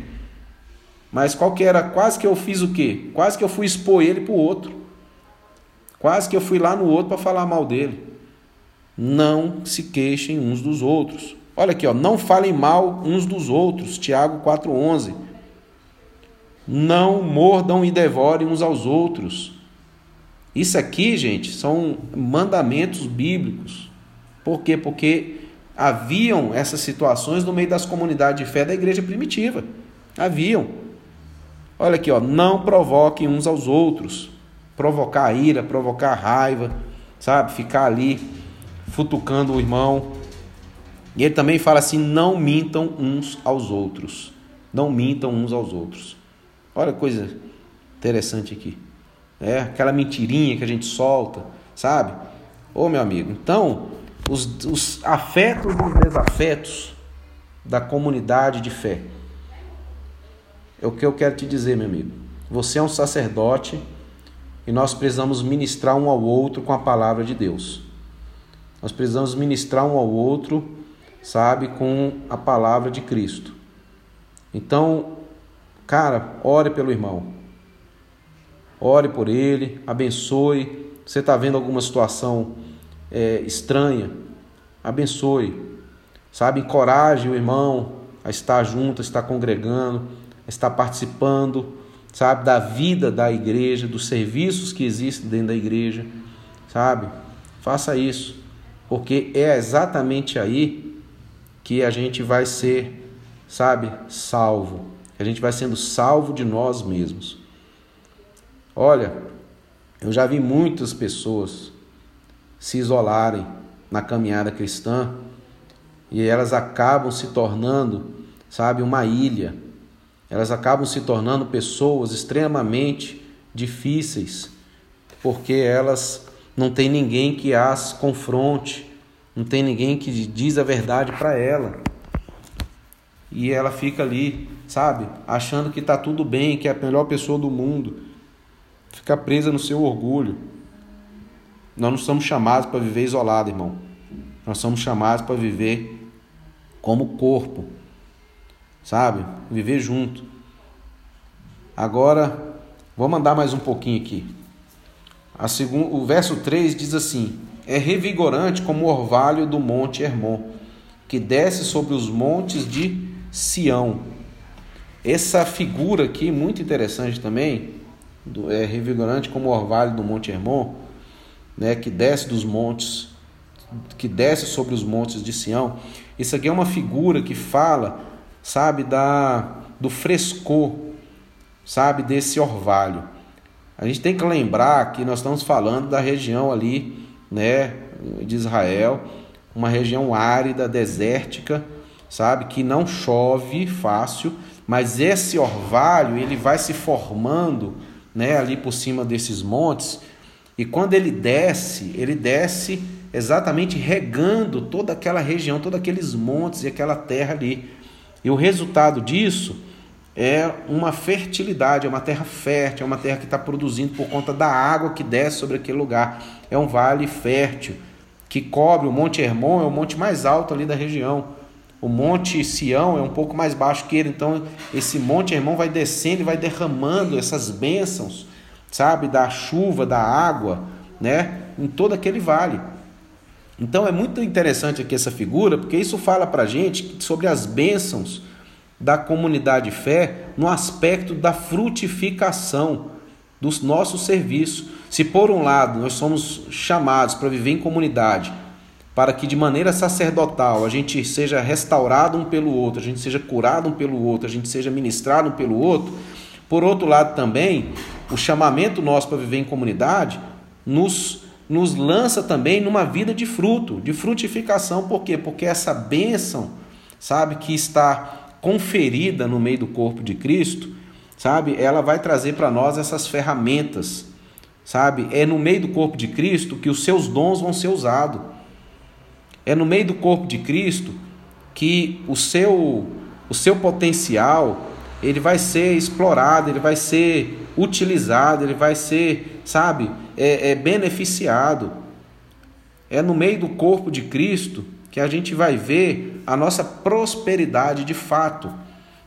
Mas qual que era? Quase que eu fiz o quê? Quase que eu fui expor ele para o outro. Quase que eu fui lá no outro para falar mal dele. Não se queixem uns dos outros. Olha aqui, ó, não falem mal uns dos outros. Tiago 4:11. Não mordam e devorem uns aos outros. Isso aqui, gente, são mandamentos bíblicos. Por quê? Porque haviam essas situações no meio das comunidades de fé da igreja primitiva. Haviam. Olha aqui, ó, não provoquem uns aos outros. Provocar ira, provocar raiva, sabe? Ficar ali futucando o irmão. E ele também fala assim: não mintam uns aos outros. Não mintam uns aos outros. Olha que coisa interessante aqui. É aquela mentirinha que a gente solta, sabe? Ô meu amigo, então, os, os afetos e os desafetos da comunidade de fé é o que eu quero te dizer, meu amigo. Você é um sacerdote e nós precisamos ministrar um ao outro com a palavra de Deus. Nós precisamos ministrar um ao outro, sabe, com a palavra de Cristo. Então, cara, ore pelo irmão. Ore por ele, abençoe. Você está vendo alguma situação é, estranha? Abençoe. Sabe, encoraje o irmão a estar junto, a estar congregando estar participando, sabe, da vida da igreja, dos serviços que existem dentro da igreja, sabe? Faça isso, porque é exatamente aí que a gente vai ser, sabe, salvo. A gente vai sendo salvo de nós mesmos. Olha, eu já vi muitas pessoas se isolarem na caminhada cristã e elas acabam se tornando, sabe, uma ilha elas acabam se tornando pessoas extremamente difíceis, porque elas não têm ninguém que as confronte, não tem ninguém que diz a verdade para ela. E ela fica ali, sabe, achando que está tudo bem, que é a melhor pessoa do mundo. Fica presa no seu orgulho. Nós não somos chamados para viver isolado, irmão. Nós somos chamados para viver como corpo, sabe? Viver junto. Agora, vou mandar mais um pouquinho aqui. A segundo, o verso 3 diz assim: É revigorante como o orvalho do monte Hermon, que desce sobre os montes de Sião. Essa figura aqui, muito interessante também, é revigorante como o orvalho do monte Hermon, né, que desce dos montes, que desce sobre os montes de Sião. Isso aqui é uma figura que fala, sabe, da do frescor, sabe, desse orvalho. A gente tem que lembrar que nós estamos falando da região ali, né, de Israel, uma região árida, desértica, sabe, que não chove fácil, mas esse orvalho ele vai se formando, né, ali por cima desses montes, e quando ele desce, ele desce exatamente regando toda aquela região, todos aqueles montes e aquela terra ali. E o resultado disso é uma fertilidade, é uma terra fértil, é uma terra que está produzindo por conta da água que desce sobre aquele lugar. É um vale fértil que cobre o Monte Hermon, é o monte mais alto ali da região. O Monte Sião é um pouco mais baixo que ele, então esse Monte Hermon vai descendo e vai derramando essas bênçãos, sabe, da chuva, da água, né, em todo aquele vale. Então é muito interessante aqui essa figura, porque isso fala para a gente sobre as bênçãos da comunidade fé no aspecto da frutificação dos nossos serviços. Se por um lado nós somos chamados para viver em comunidade, para que de maneira sacerdotal a gente seja restaurado um pelo outro, a gente seja curado um pelo outro, a gente seja ministrado um pelo outro, por outro lado também, o chamamento nosso para viver em comunidade nos nos lança também numa vida de fruto, de frutificação, por quê? Porque essa bênção, sabe, que está conferida no meio do corpo de Cristo, sabe? Ela vai trazer para nós essas ferramentas, sabe? É no meio do corpo de Cristo que os seus dons vão ser usados. É no meio do corpo de Cristo que o seu o seu potencial ele vai ser explorado, ele vai ser utilizado, ele vai ser, sabe, é, é beneficiado. É no meio do corpo de Cristo que a gente vai ver a nossa prosperidade de fato.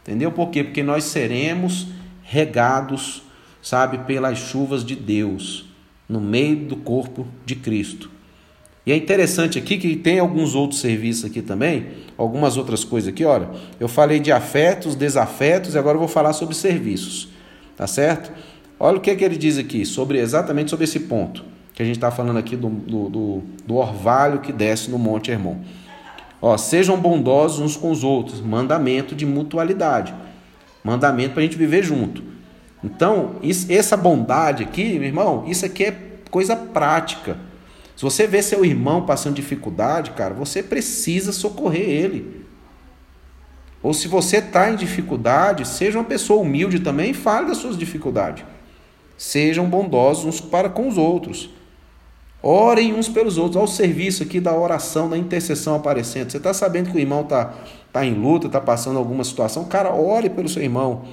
Entendeu? Por quê? Porque nós seremos regados, sabe, pelas chuvas de Deus, no meio do corpo de Cristo. E é interessante aqui que tem alguns outros serviços aqui também, algumas outras coisas aqui, olha. Eu falei de afetos, desafetos, e agora eu vou falar sobre serviços. Tá certo? Olha o que, é que ele diz aqui, sobre exatamente sobre esse ponto que a gente está falando aqui do, do, do, do, orvalho que desce no Monte Hermon. Ó, sejam bondosos uns com os outros, mandamento de mutualidade, mandamento para a gente viver junto. Então, isso, essa bondade aqui, meu irmão, isso aqui é coisa prática. Se você vê seu irmão passando dificuldade, cara, você precisa socorrer ele. Ou se você está em dificuldade, seja uma pessoa humilde também e fale das suas dificuldades. Sejam bondosos uns para com os outros. Orem uns pelos outros. Olha o serviço aqui da oração, da intercessão aparecendo. Você está sabendo que o irmão está tá em luta, está passando alguma situação? Cara, ore pelo seu irmão.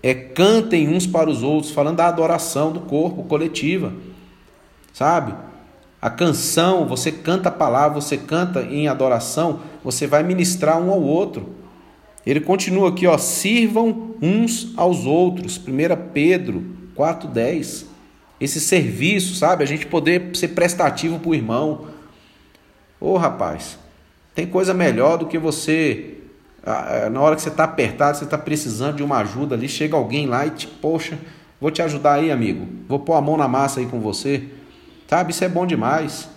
É, cantem uns para os outros, falando da adoração do corpo coletiva. Sabe? A canção, você canta a palavra, você canta em adoração, você vai ministrar um ao outro. Ele continua aqui, ó, sirvam uns aos outros. 1 Pedro 4:10 esse serviço, sabe? A gente poder ser prestativo para o irmão. Ô rapaz, tem coisa melhor do que você, na hora que você está apertado, você está precisando de uma ajuda ali, chega alguém lá e te, poxa, vou te ajudar aí, amigo. Vou pôr a mão na massa aí com você. Sabe? Isso é bom demais.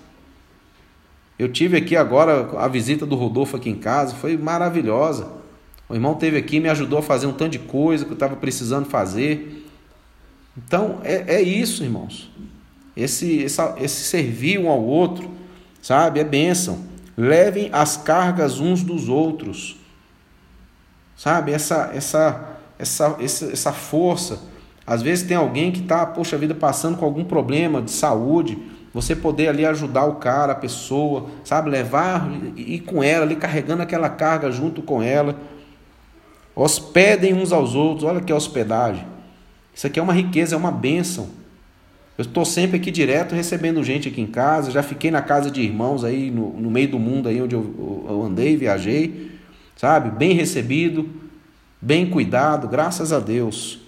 Eu tive aqui agora a visita do Rodolfo aqui em casa, foi maravilhosa. O irmão teve aqui, me ajudou a fazer um tanto de coisa que eu estava precisando fazer. Então é, é isso, irmãos. Esse, essa, esse servir um ao outro, sabe? É bênção. Levem as cargas uns dos outros, sabe? Essa, essa, essa, essa, essa força. Às vezes tem alguém que está, poxa vida, passando com algum problema de saúde. Você poder ali ajudar o cara, a pessoa, sabe? Levar e ir com ela, ali carregando aquela carga junto com ela. Hospedem uns aos outros. Olha que hospedagem. Isso aqui é uma riqueza, é uma bênção. Eu estou sempre aqui direto recebendo gente aqui em casa. Já fiquei na casa de irmãos aí no, no meio do mundo aí onde eu, eu andei, viajei, sabe? Bem recebido, bem cuidado, graças a Deus.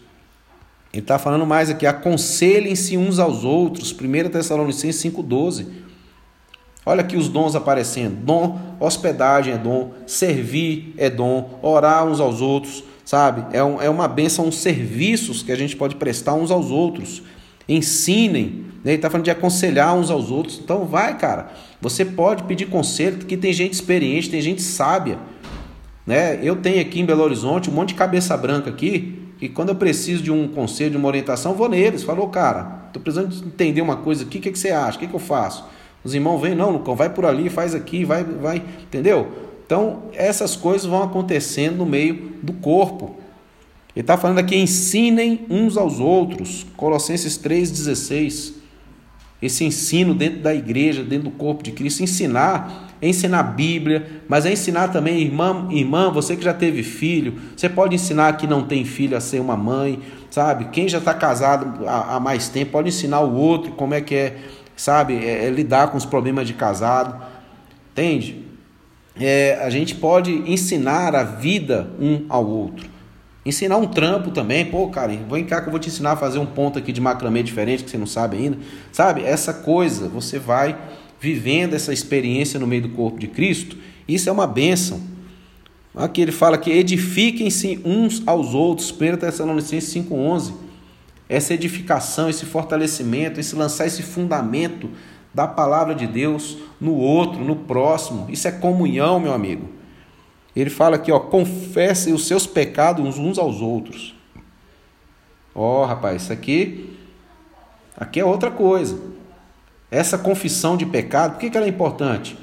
Ele está falando mais aqui, aconselhem-se uns aos outros. 1 Tessalonicenses 5,12. Olha aqui os dons aparecendo. Dom, hospedagem é dom, servir é dom, orar uns aos outros, sabe? É, um, é uma benção, uns serviços que a gente pode prestar uns aos outros ensinem. Né? Ele está falando de aconselhar uns aos outros. Então vai, cara. Você pode pedir conselho, que tem gente experiente, tem gente sábia. Né? Eu tenho aqui em Belo Horizonte um monte de cabeça branca aqui, que quando eu preciso de um conselho, de uma orientação, vou neles. Falou, cara, estou precisando entender uma coisa aqui, o que, que você acha? O que, que eu faço? Os irmãos vêm, não, Lucão, vai por ali, faz aqui, vai, vai, entendeu? Então, essas coisas vão acontecendo no meio do corpo. Ele está falando aqui, ensinem uns aos outros. Colossenses 3,16. Esse ensino dentro da igreja, dentro do corpo de Cristo. Ensinar é ensinar a Bíblia, mas é ensinar também, irmã, irmã, você que já teve filho, você pode ensinar que não tem filho a ser uma mãe, sabe? Quem já está casado há, há, mais tempo pode ensinar o outro como é que é, sabe? É, é lidar com os problemas de casado, entende? É, a gente pode ensinar a vida um ao outro. Ensinar um trampo também, pô, cara, vem cá que eu vou te ensinar a fazer um ponto aqui de macramê diferente que você não sabe ainda. Sabe? Essa coisa, você vai vivendo essa experiência no meio do corpo de Cristo, isso é uma bênção. Aqui ele fala que edifiquem-se uns aos outros, 1 Tessalonicenses 5,11. Essa edificação, esse fortalecimento, esse lançar esse fundamento da palavra de Deus no outro, no próximo, isso é comunhão, meu amigo. Ele fala aqui, ó, confessem os seus pecados uns aos outros. Ó, oh, rapaz, isso aqui, aqui é outra coisa. Essa confissão de pecado, por que, que ela é importante?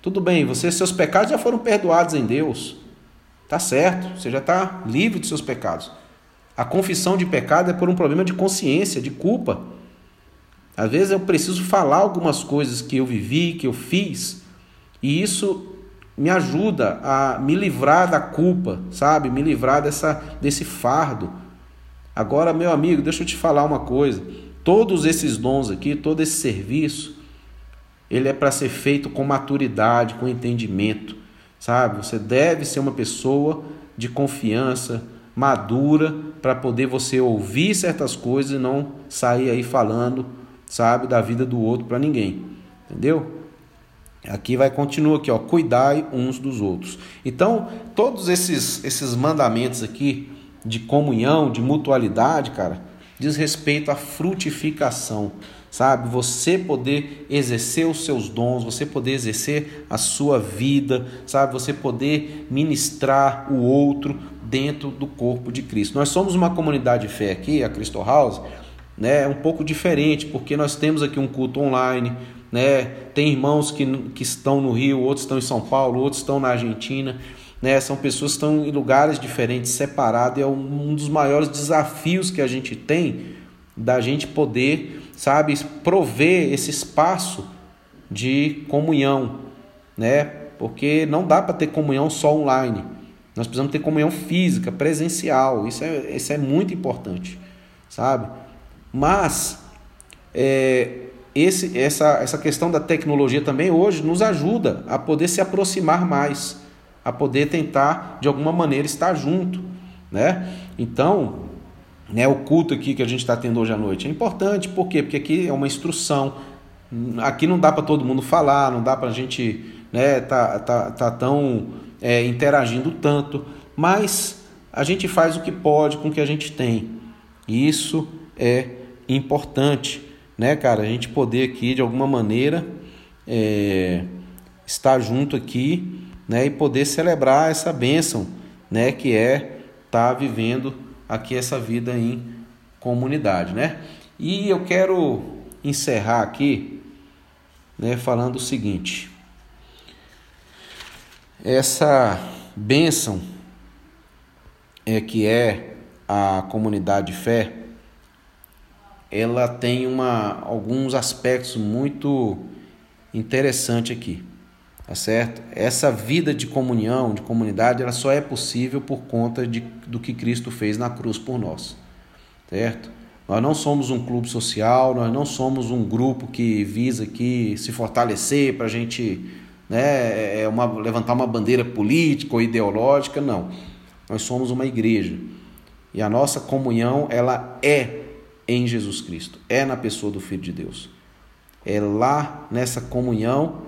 Tudo bem, você, seus pecados já foram perdoados em Deus. Tá certo, você já está livre dos seus pecados. A confissão de pecado é por um problema de consciência, de culpa. Às vezes eu preciso falar algumas coisas que eu vivi, que eu fiz, e isso me ajuda a me livrar da culpa, sabe? Me livrar dessa, desse fardo. Agora, meu amigo, deixa eu te falar uma coisa. Todos esses dons aqui, todo esse serviço, ele é para ser feito com maturidade, com entendimento, sabe? Você deve ser uma pessoa de confiança, madura, para poder você ouvir certas coisas e não sair aí falando, sabe, da vida do outro para ninguém. Entendeu? Aqui vai continuar aqui, ó, cuidai uns dos outros. Então, todos esses esses mandamentos aqui de comunhão, de mutualidade, cara, diz respeito à frutificação, sabe? Você poder exercer os seus dons, você poder exercer a sua vida, sabe? Você poder ministrar o outro dentro do corpo de Cristo. Nós somos uma comunidade de fé aqui, a Cristo House, né? Um pouco diferente, porque nós temos aqui um culto online, né? Tem irmãos que, que estão no Rio, outros estão em São Paulo, outros estão na Argentina, né? São pessoas que estão em lugares diferentes, separados, e é um, um dos maiores desafios que a gente tem da gente poder, sabe, prover esse espaço de comunhão, né? Porque não dá para ter comunhão só online. Nós precisamos ter comunhão física, presencial. Isso é, isso é muito importante, sabe? Mas é, esse, essa, essa questão da tecnologia também hoje nos ajuda a poder se aproximar mais, a poder tentar de alguma maneira estar junto, né? Então, né, o culto aqui que a gente está tendo hoje à noite é importante, por quê? Porque aqui é uma instrução, aqui não dá para todo mundo falar, não dá para a gente né, tá, tá, tá tão é, interagindo tanto, mas a gente faz o que pode com o que a gente tem. Isso é importante né, cara? A gente poder aqui de alguma maneira é, estar junto aqui, né, e poder celebrar essa bênção, né, que é estar tá vivendo aqui essa vida em comunidade, né? E eu quero encerrar aqui, né, falando o seguinte: essa bênção é que é a comunidade de fé ela tem uma, alguns aspectos muito interessantes aqui, tá certo? Essa vida de comunhão, de comunidade, ela só é possível por conta de, do que Cristo fez na cruz por nós, certo? Nós não somos um clube social, nós não somos um grupo que visa aqui se fortalecer para a gente né, é uma, levantar uma bandeira política ou ideológica, não. Nós somos uma igreja e a nossa comunhão ela é em Jesus Cristo, é na pessoa do Filho de Deus. É lá nessa comunhão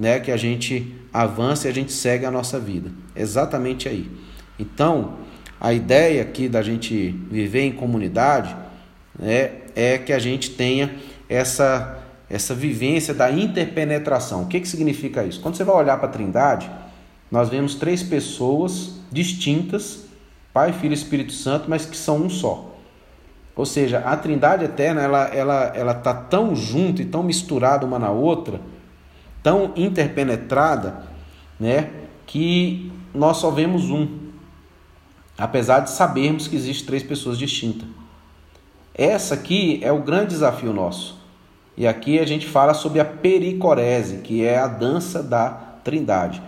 né, que a gente avança e a gente segue a nossa vida. Exatamente aí. Então, a ideia aqui da gente viver em comunidade é, é que a gente tenha essa, essa vivência da interpenetração. O que, que significa isso? Quando você vai olhar para a Trindade, nós vemos três pessoas distintas, Pai, Filho e Espírito Santo, mas que são um só. Ou seja, a Trindade eterna ela ela ela tá tão junto e tão misturada uma na outra, tão interpenetrada, né, que nós só vemos um, apesar de sabermos que existem três pessoas distintas. Essa aqui é o grande desafio nosso. E aqui a gente fala sobre a pericorese, que é a dança da Trindade.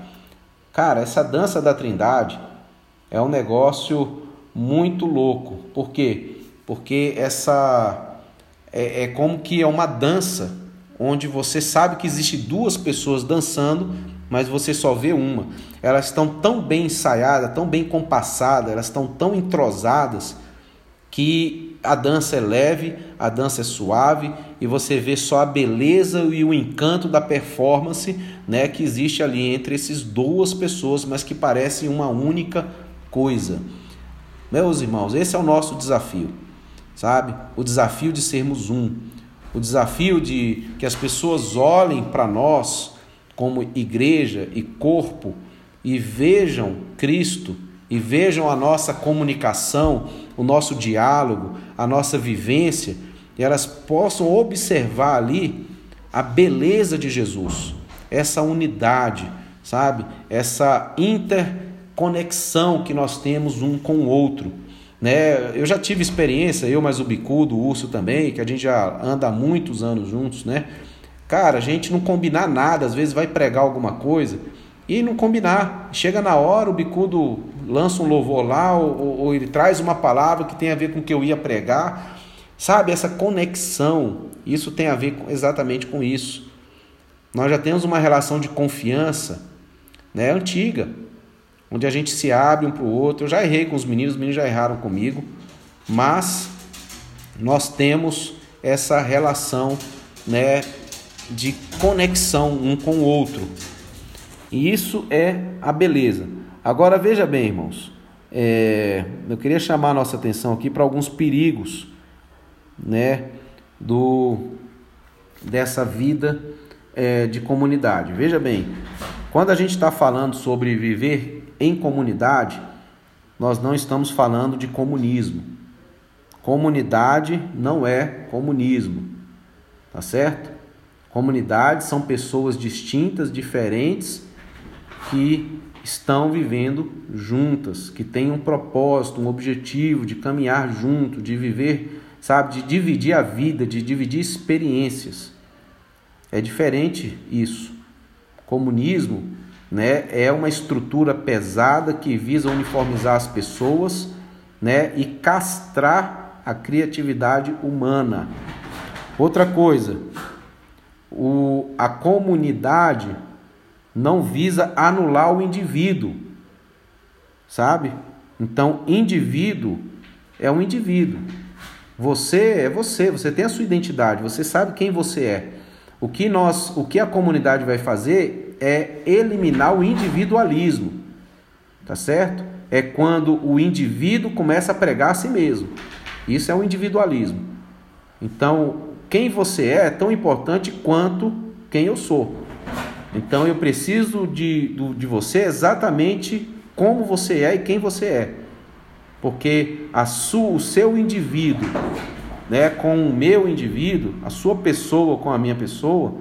Cara, essa dança da Trindade é um negócio muito louco. Por quê? Porque essa é, é como que é uma dança onde você sabe que existe duas pessoas dançando, mas você só vê uma. Elas estão tão bem ensaiadas, tão bem compassadas, elas estão tão entrosadas que a dança é leve, a dança é suave e você vê só a beleza e o encanto da performance, né, que existe ali entre essas duas pessoas, mas que parecem uma única coisa. Meus irmãos, esse é o nosso desafio, sabe? O desafio de sermos um, o desafio de que as pessoas olhem para nós como igreja e corpo e vejam Cristo e vejam a nossa comunicação, o nosso diálogo, a nossa vivência, e elas possam observar ali a beleza de Jesus, essa unidade, sabe? Essa interconexão que nós temos um com o outro. Né? Eu já tive experiência, eu mais o Bicudo, o Urso também, que a gente já anda há muitos anos juntos, né? Cara, a gente não combinar nada, às vezes vai pregar alguma coisa, e não combinar. Chega na hora, o bicudo lança um louvor lá, ou, ou, ele traz uma palavra que tem a ver com o que eu ia pregar. Sabe, essa conexão, isso tem a ver com, exatamente com isso. Nós já temos uma relação de confiança né, antiga, onde a gente se abre um para o outro. Eu já errei com os meninos, os meninos já erraram comigo, mas nós temos essa relação né, de conexão um com o outro. E isso é a beleza. Agora veja bem, irmãos, é, eu queria chamar a nossa atenção aqui para alguns perigos, né, do dessa vida é, de comunidade. Veja bem, quando a gente está falando sobre viver em comunidade, nós não estamos falando de comunismo. Comunidade não é comunismo, tá certo? Comunidades são pessoas distintas, diferentes que estão vivendo juntas, que têm um propósito, um objetivo de caminhar junto, de viver, sabe, de dividir a vida, de dividir experiências. É diferente isso. Comunismo, né, é uma estrutura pesada que visa uniformizar as pessoas, né, e castrar a criatividade humana. Outra coisa, o, a comunidade não visa anular o indivíduo, sabe? Então, indivíduo é um indivíduo. Você é você, você tem a sua identidade, você sabe quem você é. O que nós, o que a comunidade vai fazer é eliminar o individualismo. Tá certo? É quando o indivíduo começa a pregar a si mesmo. Isso é o individualismo. Então, quem você é é tão importante quanto quem eu sou. Então eu preciso de, de você exatamente como você é e quem você é. Porque a sua, o seu indivíduo, né, com o meu indivíduo, a sua pessoa com a minha pessoa,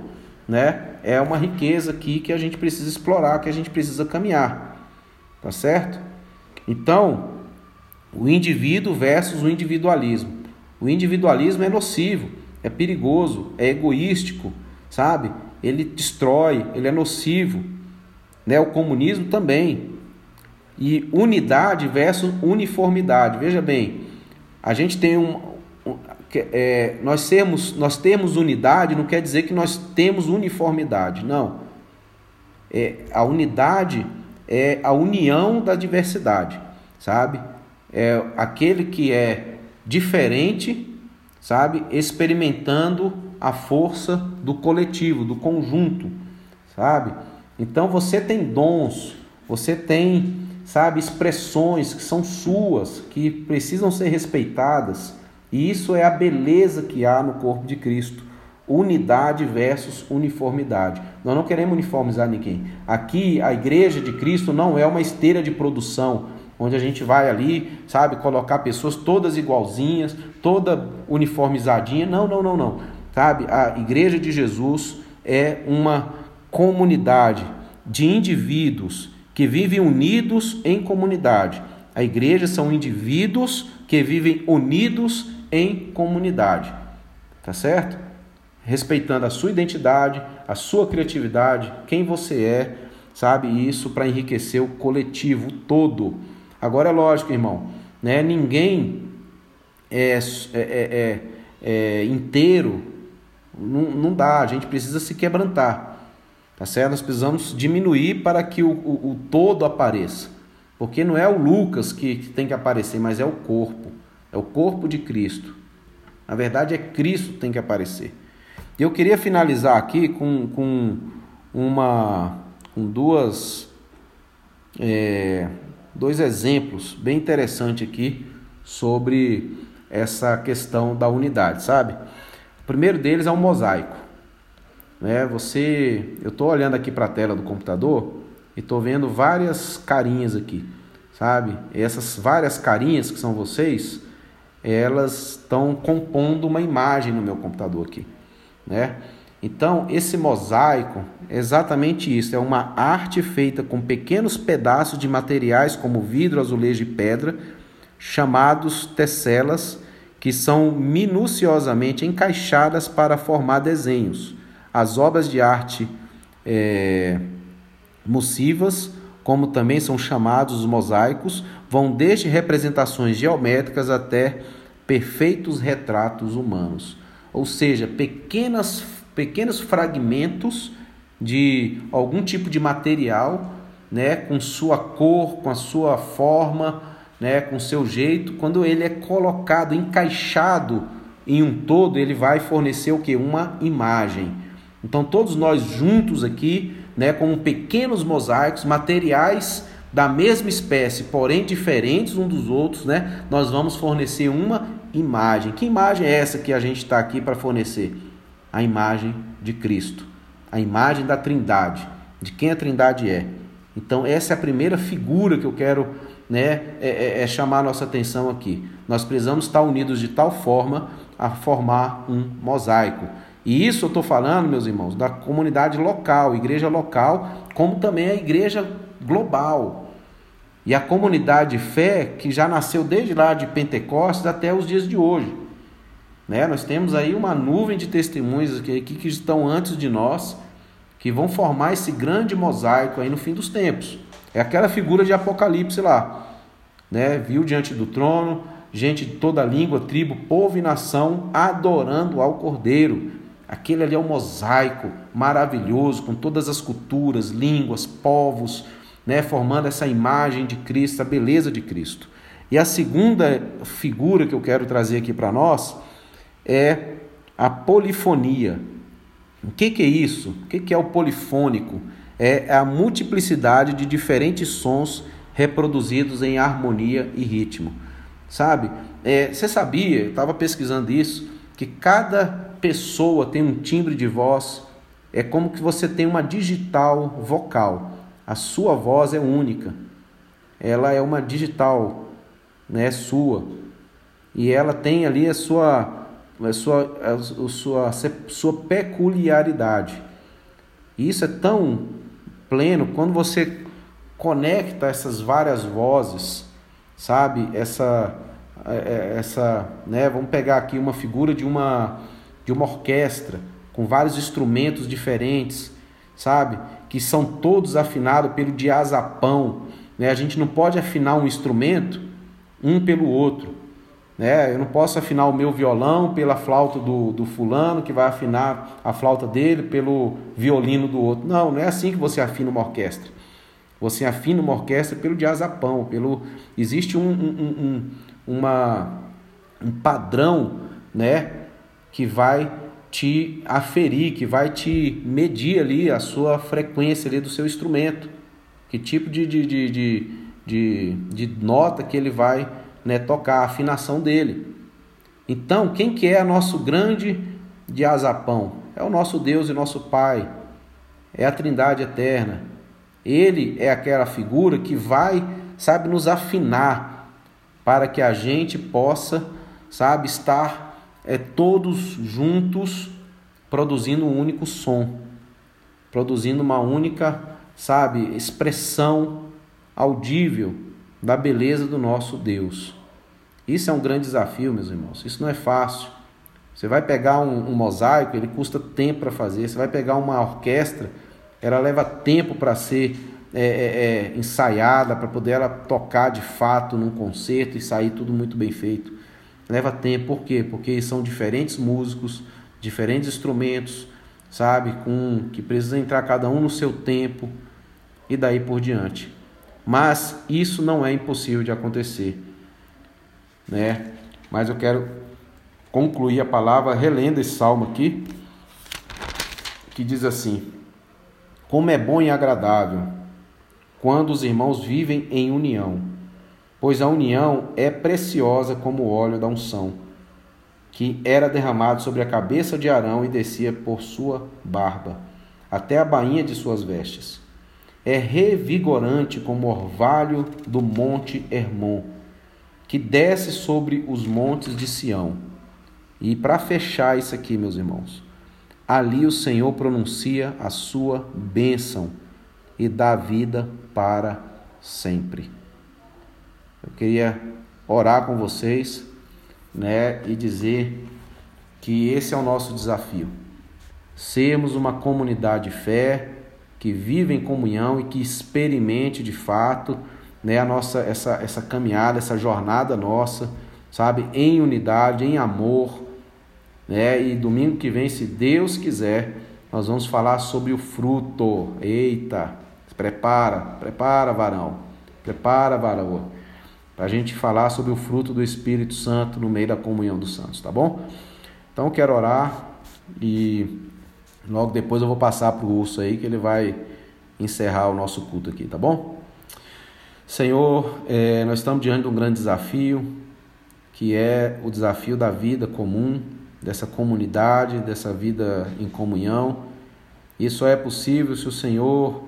né, é uma riqueza aqui que a gente precisa explorar, que a gente precisa caminhar. Tá certo? Então, o indivíduo versus o individualismo. O individualismo é nocivo, é perigoso, é egoístico, sabe? ele destrói, ele é nocivo. Né? O comunismo também. E unidade versus uniformidade. Veja bem, a gente tem um, é, nós, sermos, nós temos unidade não quer dizer que nós temos uniformidade, não. É, a unidade é a união da diversidade, sabe? É aquele que é diferente, sabe? Experimentando a força do coletivo, do conjunto, sabe? Então você tem dons, você tem, sabe, expressões que são suas, que precisam ser respeitadas e isso é a beleza que há no corpo de Cristo. Unidade versus uniformidade. Nós não queremos uniformizar ninguém. Aqui, a igreja de Cristo não é uma esteira de produção, onde a gente vai ali, sabe, colocar pessoas todas igualzinhas, toda uniformizadinha. Não, não, não, não. Sabe, a igreja de Jesus é uma comunidade de indivíduos que vivem unidos em comunidade. A igreja são indivíduos que vivem unidos em comunidade. Tá certo? Respeitando a sua identidade, a sua criatividade, quem você é, sabe? Isso para enriquecer o coletivo todo. Agora é lógico, irmão, né? Ninguém é, é, é, é inteiro, não, não dá, a gente precisa se quebrantar. Tá certo? Nós precisamos diminuir para que o, o, o todo apareça. Porque não é o Lucas que, que tem que aparecer, mas é o corpo. É o corpo de Cristo. Na verdade, é Cristo que tem que aparecer. Eu queria finalizar aqui com, com uma com duas é, dois exemplos bem interessantes aqui sobre essa questão da unidade, sabe? O primeiro deles é um mosaico. Né? Você, eu estou olhando aqui para a tela do computador e estou vendo várias carinhas aqui, sabe? E essas várias carinhas que são vocês, elas estão compondo uma imagem no meu computador aqui, né? Então, esse mosaico é exatamente isso, é uma arte feita com pequenos pedaços de materiais como vidro, azulejo e pedra, chamados tesselas, que são minuciosamente encaixadas para formar desenhos. As obras de arte é, mussivas, como também são chamados os mosaicos, vão desde representações geométricas até perfeitos retratos humanos. Ou seja, pequenas, pequenos fragmentos de algum tipo de material, né, com sua cor, com a sua forma, né, com seu jeito, quando ele é colocado, encaixado em um todo, ele vai fornecer o que? Uma imagem. Então todos nós juntos aqui, né, como pequenos mosaicos, materiais da mesma espécie, porém diferentes um dos outros, né? Nós vamos fornecer uma imagem. Que imagem é essa que a gente está aqui para fornecer? A imagem de Cristo, a imagem da Trindade, de quem a Trindade é. Então essa é a primeira figura que eu quero, né, é, é, é chamar a nossa atenção aqui. Nós precisamos estar unidos de tal forma a formar um mosaico. E isso eu estou falando, meus irmãos, da comunidade local, igreja local, como também a igreja global. E a comunidade de fé que já nasceu desde lá de Pentecostes até os dias de hoje. Né? Nós temos aí uma nuvem de testemunhos aqui, aqui que estão antes de nós, que vão formar esse grande mosaico aí no fim dos tempos. É aquela figura de Apocalipse lá. Né? Viu diante do trono, gente de toda língua, tribo, povo e nação adorando ao Cordeiro. Aquele ali é um mosaico maravilhoso, com todas as culturas, línguas, povos, né, formando essa imagem de Cristo, a beleza de Cristo. E a segunda figura que eu quero trazer aqui para nós é a polifonia. O que, que é isso? O que, que é o polifônico? É a multiplicidade de diferentes sons reproduzidos em harmonia e ritmo. Sabe? É, você sabia, eu estava pesquisando isso, que cada pessoa tem um timbre de voz, é como que você tem uma digital vocal. A sua voz é única. Ela é uma digital, né, sua. E ela tem ali a sua a sua a sua, sua peculiaridade. E isso é tão pleno quando você conecta essas várias vozes, sabe? Essa é, é, essa, né, vamos pegar aqui uma figura de uma de uma orquestra com vários instrumentos diferentes, sabe? Que são todos afinados pelo diazapão. Né? A gente não pode afinar um instrumento um pelo outro. Né? Eu não posso afinar o meu violão pela flauta do, do fulano, que vai afinar a flauta dele pelo violino do outro. Não, não é assim que você afina uma orquestra. Você afina uma orquestra pelo diazapão, pelo existe um, um, um, uma, um padrão, né, que vai te aferir, que vai te medir ali a sua frequência ali do seu instrumento, que tipo de, de, de, de, de, de nota que ele vai né, tocar, a afinação dele. Então, quem que é nosso grande diazapão? É o nosso Deus e nosso Pai, é a Trindade eterna. Ele é aquela figura que vai, sabe, nos afinar para que a gente possa, sabe, estar é todos juntos produzindo um único som, produzindo uma única, sabe, expressão audível da beleza do nosso Deus. Isso é um grande desafio, meus irmãos. Isso não é fácil. Você vai pegar um, um mosaico, ele custa tempo para fazer. Você vai pegar uma orquestra, ela leva tempo para ser é, é, é, ensaiada, para poder ela tocar de fato num concerto e sair tudo muito bem feito. Leva tempo, por quê? Porque são diferentes músicos, diferentes instrumentos, sabe? Com que precisa entrar cada um no seu tempo e daí por diante. Mas isso não é impossível de acontecer, né? Mas eu quero concluir a palavra relendo esse salmo aqui, que diz assim: Como é bom e agradável quando os irmãos vivem em união pois a união é preciosa como o óleo da unção, que era derramado sobre a cabeça de Arão e descia por sua barba, até a bainha de suas vestes. É revigorante como o orvalho do monte Hermon, que desce sobre os montes de Sião. E para fechar isso aqui, meus irmãos, ali o Senhor pronuncia a sua bênção e dá vida para sempre. Eu queria orar com vocês, né, e dizer que esse é o nosso desafio. Sermos uma comunidade de fé que vive em comunhão e que experimente de fato, né, a nossa essa essa caminhada, essa jornada nossa, sabe, em unidade, em amor, né? E domingo que vem, se Deus quiser, nós vamos falar sobre o fruto. Eita, prepara, prepara, varão. Prepara, varão para a gente falar sobre o fruto do Espírito Santo no meio da comunhão dos santos, tá bom? Então eu quero orar e logo depois eu vou passar para o urso aí que ele vai encerrar o nosso culto aqui, tá bom? Senhor, é, nós estamos diante de um grande desafio, que é o desafio da vida comum, dessa comunidade, dessa vida em comunhão. Isso é possível se o Senhor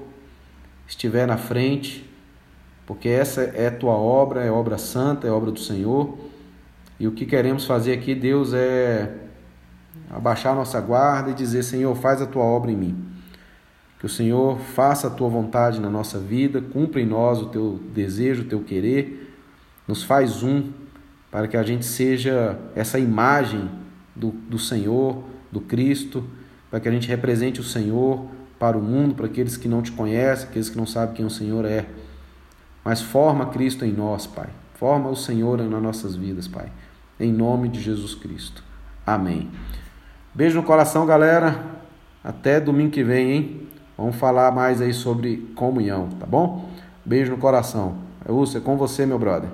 estiver na frente porque essa é tua obra, é obra santa, é obra do Senhor. E o que queremos fazer aqui, Deus, é abaixar nossa guarda e dizer: Senhor, faz a tua obra em mim. Que o Senhor faça a tua vontade na nossa vida, cumpra em nós o teu desejo, o teu querer, nos faz um, para que a gente seja essa imagem do, do Senhor, do Cristo, para que a gente represente o Senhor para o mundo, para aqueles que não te conhecem, aqueles que não sabem quem o Senhor é. Mas forma Cristo em nós, Pai. Forma o Senhor nas nossas vidas, Pai. Em nome de Jesus Cristo. Amém. Beijo no coração, galera. Até domingo que vem, hein? Vamos falar mais aí sobre comunhão, tá bom? Beijo no coração. Eu, é com você, meu brother.